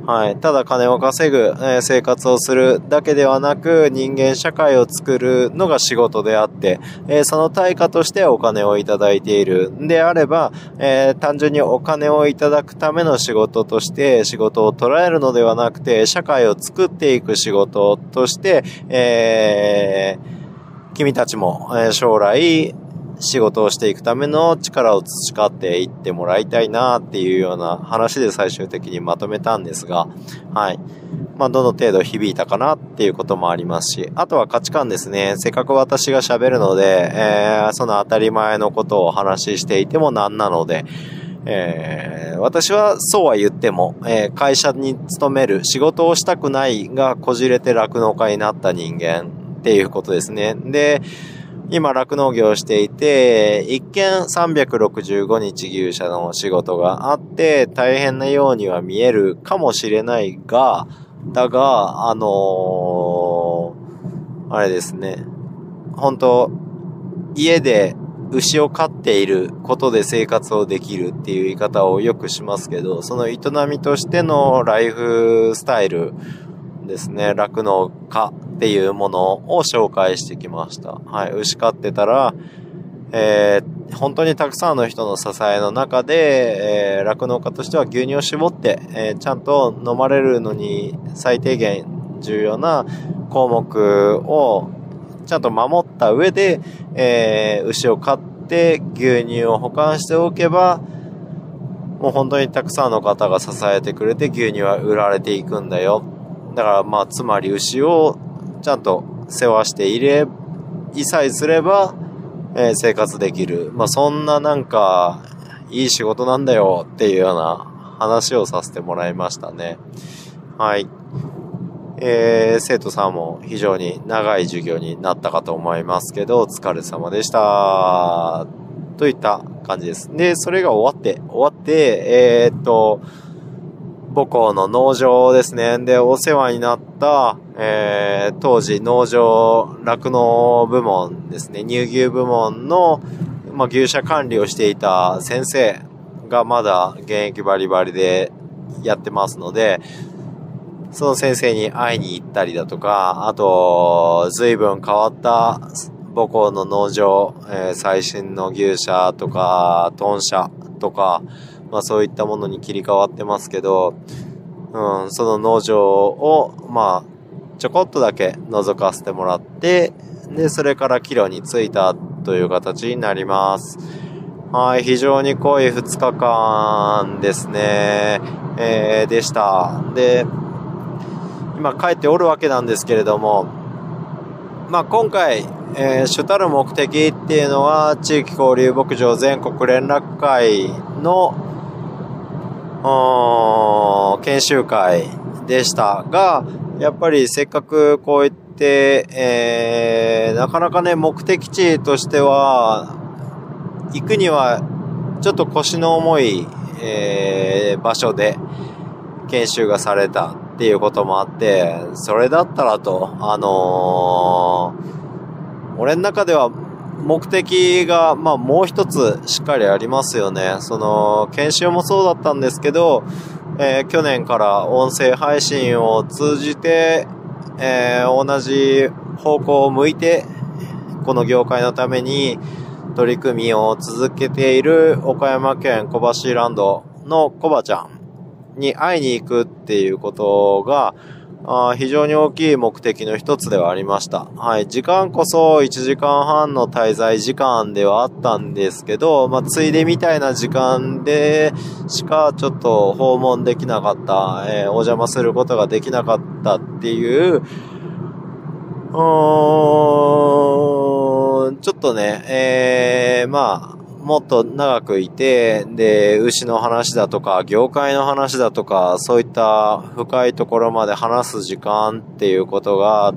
はい。ただ金を稼ぐ、えー生活をするだけではなく人間社会を作るのが仕事であって、えーその対価としてお金をいただいているんであれば、えー単純にお金をいただくための仕事として仕事を捉えるのではなくて、社会を作っていく仕事として、え君たちも、え将来、仕事をしていくための力を培っていってもらいたいなっていうような話で最終的にまとめたんですが、はい。まあ、どの程度響いたかなっていうこともありますし、あとは価値観ですね。せっかく私が喋るので、えーその当たり前のことをお話ししていてもなんなので、えー私はそうは言っても、えー会社に勤める仕事をしたくないがこじれて酪農家になった人間っていうことですね。で、今酪農業をしていて、一見365日牛舎の仕事があって大変なようには見えるかもしれないが、だが、あのーあれですね、本当家で牛を飼っていることで生活をできるっていう言い方をよくしますけど、その営みとしてのライフスタイルですね、酪農家。っていうものを紹介してきました。はい、牛飼ってたら、えー本当にたくさんの人の支えの中で、えー酪農家としては牛乳を絞って、えーちゃんと飲まれるのに最低限重要な項目をちゃんと守った上で、えー牛を飼って牛乳を保管しておけば、もう本当にたくさんの方が支えてくれて牛乳は売られていくんだよ。だからまあ、つまり牛をちゃんと世話していれ、いさえすれば、えー生活できる。まあ、そんななんか、いい仕事なんだよっていうような話をさせてもらいましたね。はい。えー、生徒さんも非常に長い授業になったかと思いますけど、お疲れ様でした。といった感じです。で、それが終わって、終わって、えーっと、母校の農場ですね。で、お世話になった、えー、当時農場酪農部門ですね。乳牛部門の、まあ、牛舎管理をしていた先生がまだ現役バリバリでやってますので、その先生に会いに行ったりだとか、あと、随分変わった母校の農場、えー最新の牛舎とか、豚舎とか、まあそういったものに切り替わってますけど、うん、その農場を、まあ、ちょこっとだけ覗かせてもらって、で、それから帰路に着いたという形になります。はい、非常に濃い2日間ですね、えーでした。で、今帰っておるわけなんですけれども、まあ今回、えー主たる目的っていうのは、地域交流牧場全国連絡会の、研修会でしたが、やっぱりせっかくこういって、えーなかなかね、目的地としては、行くにはちょっと腰の重い、えー場所で研修がされたっていうこともあって、それだったらと、あのー俺の中では目的が、まあもう一つしっかりありますよね。その、研修もそうだったんですけど、えー去年から音声配信を通じて、えー同じ方向を向いて、この業界のために取り組みを続けている岡山県小橋ランドのコバちゃんに会いに行くっていうことが、あ非常に大きい目的の一つではありました。はい。時間こそ1時間半の滞在時間ではあったんですけど、まあ、ついでみたいな時間でしかちょっと訪問できなかった、えーお邪魔することができなかったっていう、うーん、ちょっとね、えー、まあ、もっと長くいて、で、牛の話だとか、業界の話だとか、そういった深いところまで話す時間っていうことが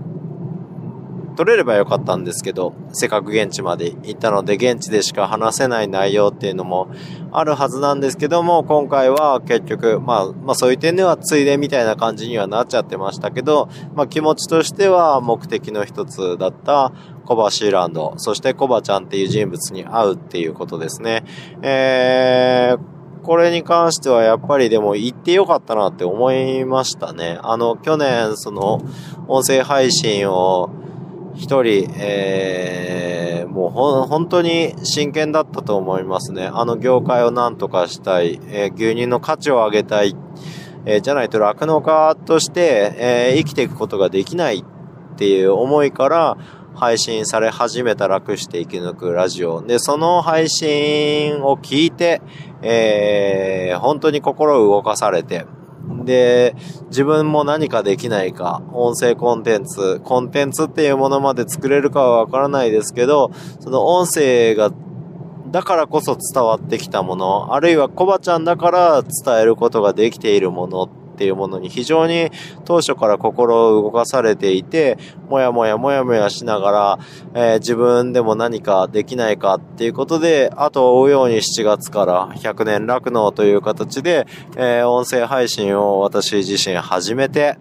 取れればよかったんですけど、せっかく現地まで行ったので、現地でしか話せない内容っていうのもあるはずなんですけども、今回は結局、まあ、まあそういう点ではついでみたいな感じにはなっちゃってましたけど、まあ気持ちとしては目的の一つだったコバシーランド、そしてコバちゃんっていう人物に会うっていうことですね。えー、これに関してはやっぱりでも行ってよかったなって思いましたね。あの、去年その音声配信を一人、えー、もう本当に真剣だったと思いますね。あの業界を何とかしたい、えー、牛乳の価値を上げたい、えー、じゃないと酪農家として、えー、生きていくことができないっていう思いから配信され始めた楽して生き抜くラジオ。で、その配信を聞いて、えー、本当に心を動かされて、で、自分も何かできないか、音声コンテンツ、コンテンツっていうものまで作れるかはわからないですけど、その音声が、だからこそ伝わってきたもの、あるいはコバちゃんだから伝えることができているものっていうものに非常に当初から心を動かされていて、もやもやもやもやしながら、えー、自分でも何かできないかっていうことで、後を追うように7月から100年楽農という形で、えー、音声配信を私自身始めて、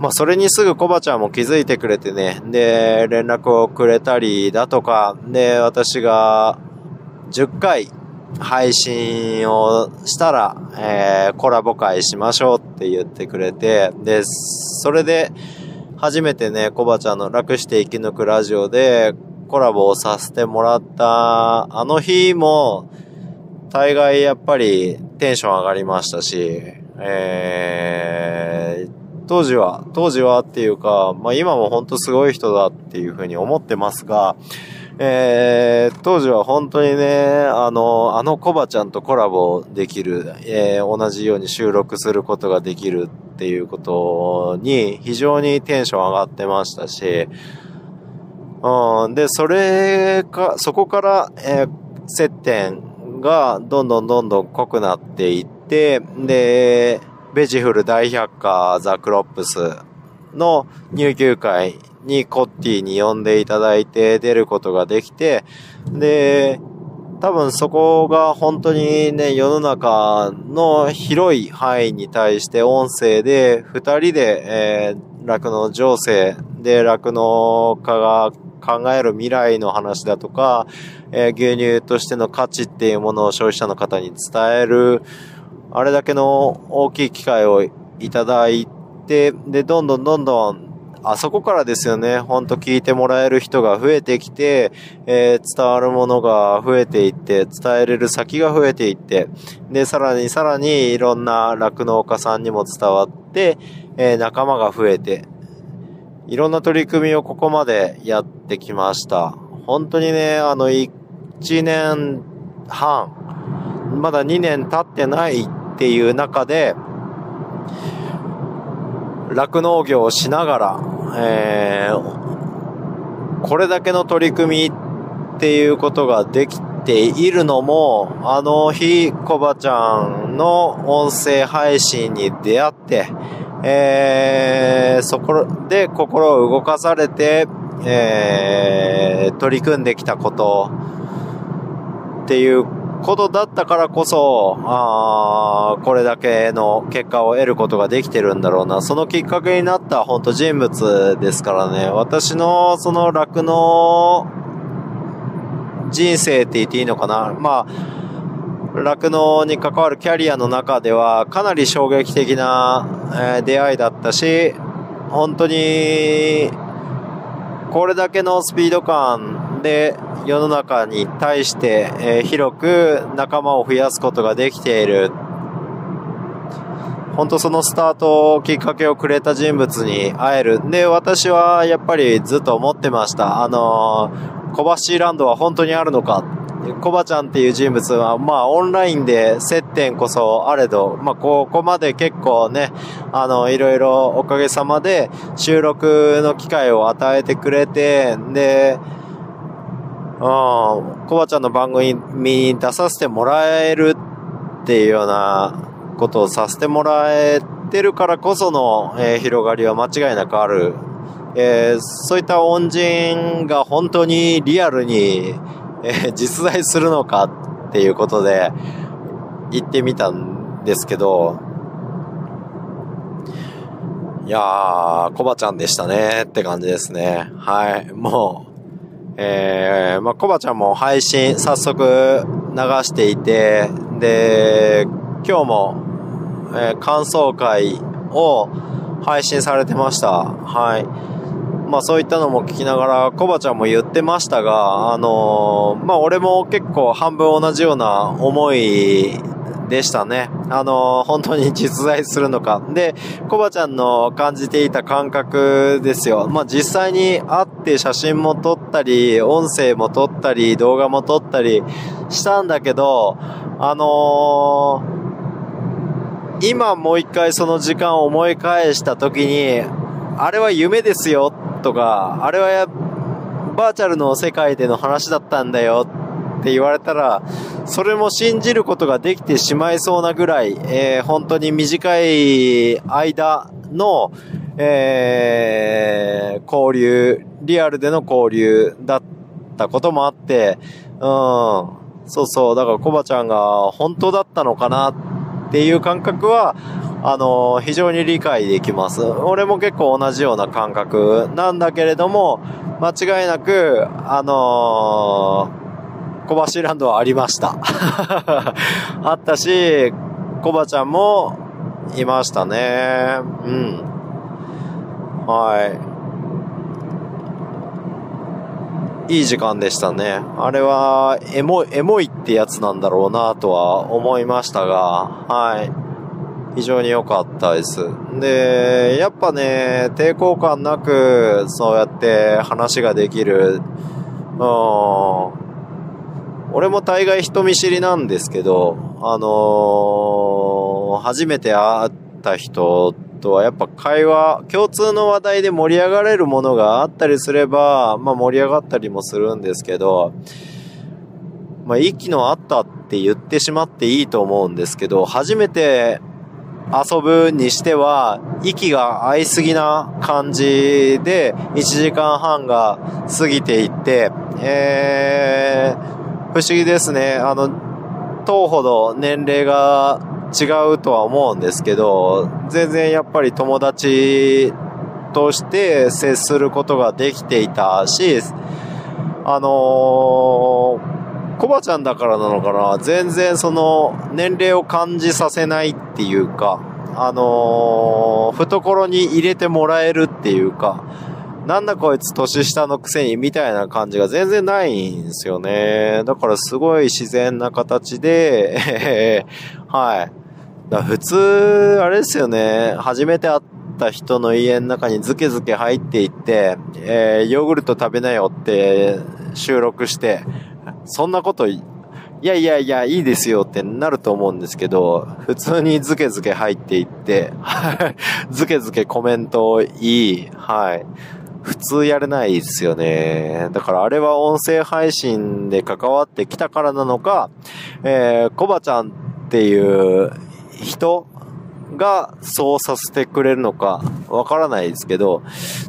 まあ、それにすぐコバちゃんも気づいてくれてね、で、連絡をくれたりだとか、で、私が10回配信をしたら、えー、コラボ会しましょうって言ってくれて、で、それで、初めてね、コバちゃんの楽して生き抜くラジオでコラボをさせてもらったあの日も、大概やっぱりテンション上がりましたし、えー、当時は、当時はっていうか、まあ今も本当すごい人だっていうふうに思ってますが、えー、当時は本当にね、あの、あのコバちゃんとコラボできる、えー、同じように収録することができるっていうことに非常にテンション上がってましたし、うん、で、それか、そこから、えー、接点がどんどんどんどん濃くなっていって、で、ベジフル大百科ザ・クロップスの入球会にコッティに呼んでいただいて出ることができて、で、多分そこが本当にね、世の中の広い範囲に対して音声で二人で、えー、酪農情勢で酪農家が考える未来の話だとか、えー、牛乳としての価値っていうものを消費者の方に伝える、あれだけの大きい機会をいただいて、で、どんどんどんどんあそこからですよね、ほんと聞いてもらえる人が増えてきて、えー、伝わるものが増えていって、伝えれる先が増えていって、で、さらにさらにいろんな酪農家さんにも伝わって、えー、仲間が増えて、いろんな取り組みをここまでやってきました。本当にね、あの、1年半、まだ2年経ってないっていう中で、酪農業をしながら、えー、これだけの取り組みっていうことができているのも、あの日、コバちゃんの音声配信に出会って、えー、そこで心を動かされて、えー、取り組んできたことっていうことだったからこそ、あこれだけの結果を得ることができてるんだろうな。そのきっかけになった本当人物ですからね。私のその楽の人生って言っていいのかな。まあ、酪農に関わるキャリアの中ではかなり衝撃的な、え、出会いだったし、本当にこれだけのスピード感で世の中に対して、え、広く仲間を増やすことができている。本当そのスタートをきっかけをくれた人物に会える。で、私はやっぱりずっと思ってました。あのー、小橋ランドは本当にあるのかコバちゃんっていう人物は、まあ、オンラインで接点こそあれど、まあ、ここまで結構ね、あの、いろいろおかげさまで収録の機会を与えてくれて、で、コバちゃんの番組に出させてもらえるっていうようなことをさせてもらえてるからこその、えー、広がりは間違いなくある。えー、そういった恩人が本当にリアルに、えー、実在するのかっていうことで行ってみたんですけど、いやー、コバちゃんでしたねって感じですね。はい。もう、えー、まあ、コバちゃんも配信早速流していて、で、今日も、えー、感想会を配信されてました。はい。まあそういったのも聞きながら、コバちゃんも言ってましたが、あのー、まあ俺も結構半分同じような思いでしたね。あの、本当に実在するのか。で、コバちゃんの感じていた感覚ですよ。まあ、実際に会って写真も撮ったり、音声も撮ったり、動画も撮ったりしたんだけど、あのー、今もう一回その時間を思い返した時に、あれは夢ですよとか、あれはバーチャルの世界での話だったんだよって言われたら、それも信じることができてしまいそうなぐらい、えー、本当に短い間の、えー、交流、リアルでの交流だったこともあって、うん、そうそう、だからコバちゃんが本当だったのかなっていう感覚は、あの非常に理解できます。俺も結構同じような感覚なんだけれども、間違いなく、あのー小橋ランドはありました。あったし、コバちゃんもいましたね。うん。はい。いい時間でしたね。あれは、エモい、エモいってやつなんだろうなとは思いましたが、はい。非常に良かったです。で、やっぱね、抵抗感なく、そうやって話ができる、うん、俺も大概人見知りなんですけど、あのー、初めて会った人とはやっぱ会話、共通の話題で盛り上がれるものがあったりすれば、まあ盛り上がったりもするんですけど、まあ息の合ったって言ってしまっていいと思うんですけど、初めて遊ぶにしては、息が合いすぎな感じで、1時間半が過ぎていって、えー、不思議ですね。あの、党ほど年齢が違うとは思うんですけど、全然やっぱり友達として接することができていたし、あのー、コバちゃんだからなのかな、全然その年齢を感じさせないっていうか、あのー、懐に入れてもらえるっていうか、なんだこいつ年下のくせにみたいな感じが全然ないんですよね。だからすごい自然な形で はい。だ普通、あれですよね。初めて会った人の家の中にズケズケ入っていって、えー、ヨーグルト食べなよって収録して、そんなこといやいやいや、いいですよってなると思うんですけど、普通にズケズケ入っていって、ズケズケコメントを言い、はい。普通やれないですよね。だからあれは音声配信で関わってきたからなのか、えー、コバちゃんっていう人がそうさせてくれるのかわからないですけど、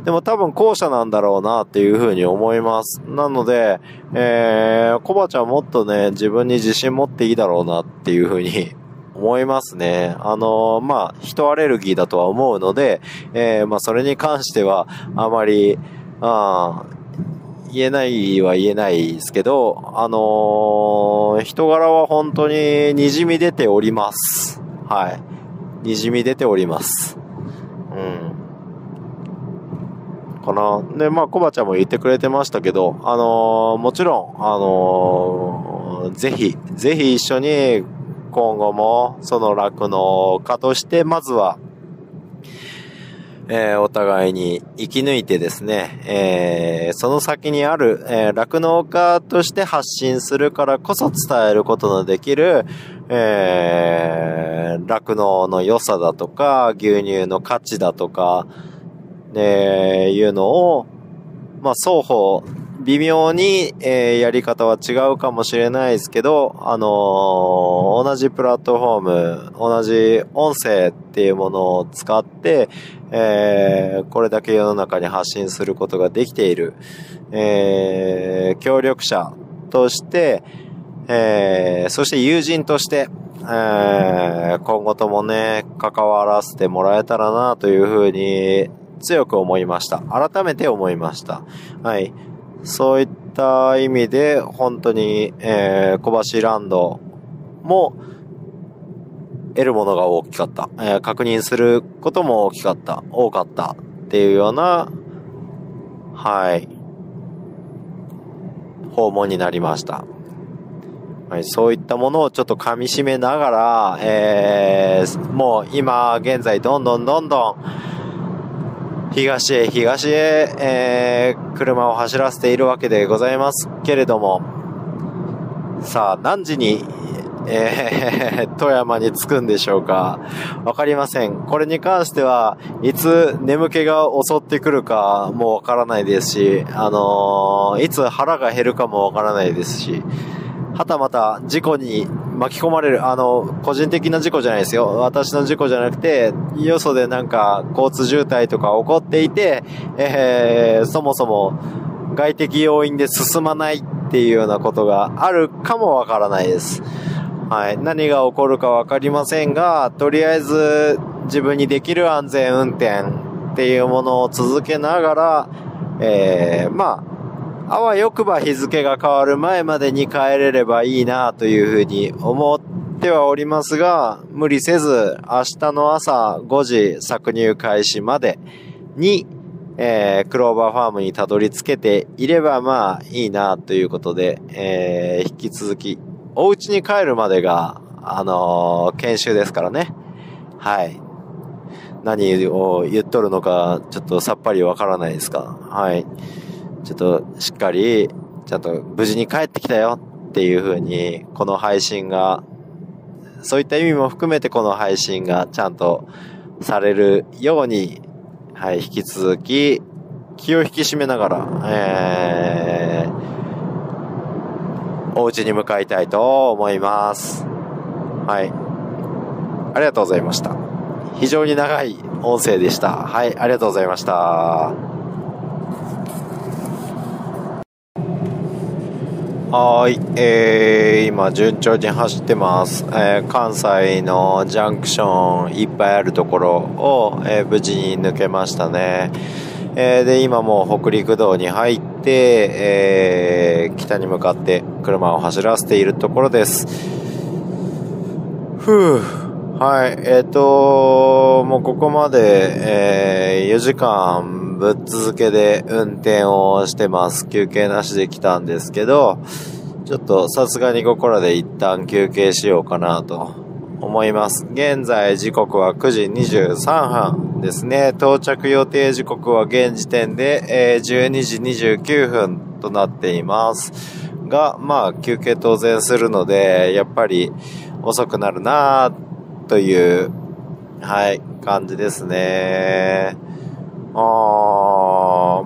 でも多分後者なんだろうなっていうふうに思います。なので、えー、コバちゃんもっとね、自分に自信持っていいだろうなっていうふうに思いますね。あのー、まあ、人アレルギーだとは思うので、えー、まあ、それに関しては、あまり、あ言えないは言えないですけど、あのー、人柄は本当に滲み出ております。はい。滲み出ております。うん。かな。で、まあ、コバちゃんも言ってくれてましたけど、あのー、もちろん、あのー、ぜひ、ぜひ一緒に今後もその酪農家としてまずは、えーお互いに生き抜いてですね、えーその先にある、えー酪農家として発信するからこそ伝えることのできる、えー酪農の良さだとか、牛乳の価値だとか、ね、いうのを、まあ、双方、微妙に、えーやり方は違うかもしれないですけど、あのー同じプラットフォーム、同じ音声っていうものを使って、えーこれだけ世の中に発信することができている、えー協力者として、えーそして友人として、えー今後ともね、関わらせてもらえたらなというふうに強く思いました。改めて思いました。はい。そういった意味で、本当に、えー小橋ランドも、得るものが大きかった。えー確認することも大きかった。多かった。っていうような、はい。訪問になりました。はい、そういったものをちょっと噛み締めながら、えー、もう今現在どんどんどんどん東へ東へ、えー、車を走らせているわけでございますけれども、さあ何時に、えー、富山に着くんでしょうかわかりません。これに関しては、いつ眠気が襲ってくるかもわからないですし、あのーいつ腹が減るかもわからないですし、はたまた事故に巻き込まれる、あの、個人的な事故じゃないですよ。私の事故じゃなくて、よそでなんか交通渋滞とか起こっていて、えー、そもそも外的要因で進まないっていうようなことがあるかもわからないです。はい。何が起こるかわかりませんが、とりあえず自分にできる安全運転っていうものを続けながら、えー、まあ、あわよくば日付が変わる前までに帰れればいいなというふうに思ってはおりますが、無理せず明日の朝5時搾乳開始までに、えー、クローバーファームにたどり着けていればまあいいなということで、えー、引き続き、お家に帰るまでが、あのー研修ですからね。はい。何を言っとるのか、ちょっとさっぱりわからないですか。はい。ちょっとしっかり、ちゃんと無事に帰ってきたよっていう風に、この配信が、そういった意味も含めてこの配信がちゃんとされるように、はい、引き続き、気を引き締めながら、えー、お家に向かいたいと思います。はい。ありがとうございました。非常に長い音声でした。はい、ありがとうございました。はい、えー、今順調に走ってます。えー関西のジャンクションいっぱいあるところを、えー無事に抜けましたね。えーで、今もう北陸道に入って、えー北に向かって車を走らせているところです。ふぅ。はい。えっ、と、もうここまで、えー4時間ぶっ続けで運転をしてます。休憩なしで来たんですけど、ちょっとさすがにここらで一旦休憩しようかなと思います。現在時刻は9時23分ですね。到着予定時刻は現時点で、え12時29分となっています。が、まあ休憩当然するので、やっぱり遅くなるなという、はい、感じですね。あー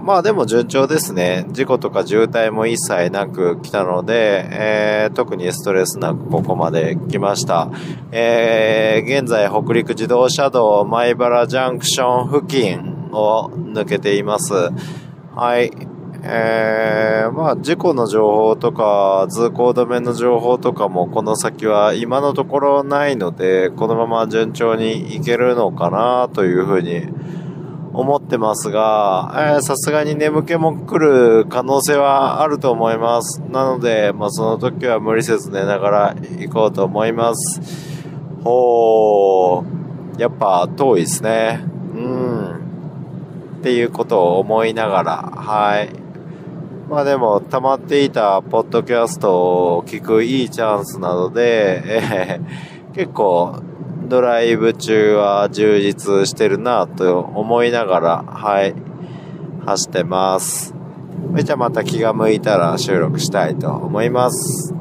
まあでも順調ですね。事故とか渋滞も一切なく来たので、えー特にストレスなくここまで来ました。えー現在北陸自動車道米原ジャンクション付近を抜けています。はい。えー、まあ事故の情報とか通行止めの情報とかもこの先は今のところないのでこのまま順調にいけるのかなというふうに思ってますが、さすがに眠気も来る可能性はあると思います。なので、まあその時は無理せず寝ながら行こうと思います。ほー、やっぱ遠いですね。うん。っていうことを思いながら、はい。まあでも、溜まっていたポッドキャストを聞くいいチャンスなので、えー結構ドライブ中は充実してるなと思いながら、はい、走ってます。じゃあまた気が向いたら収録したいと思います。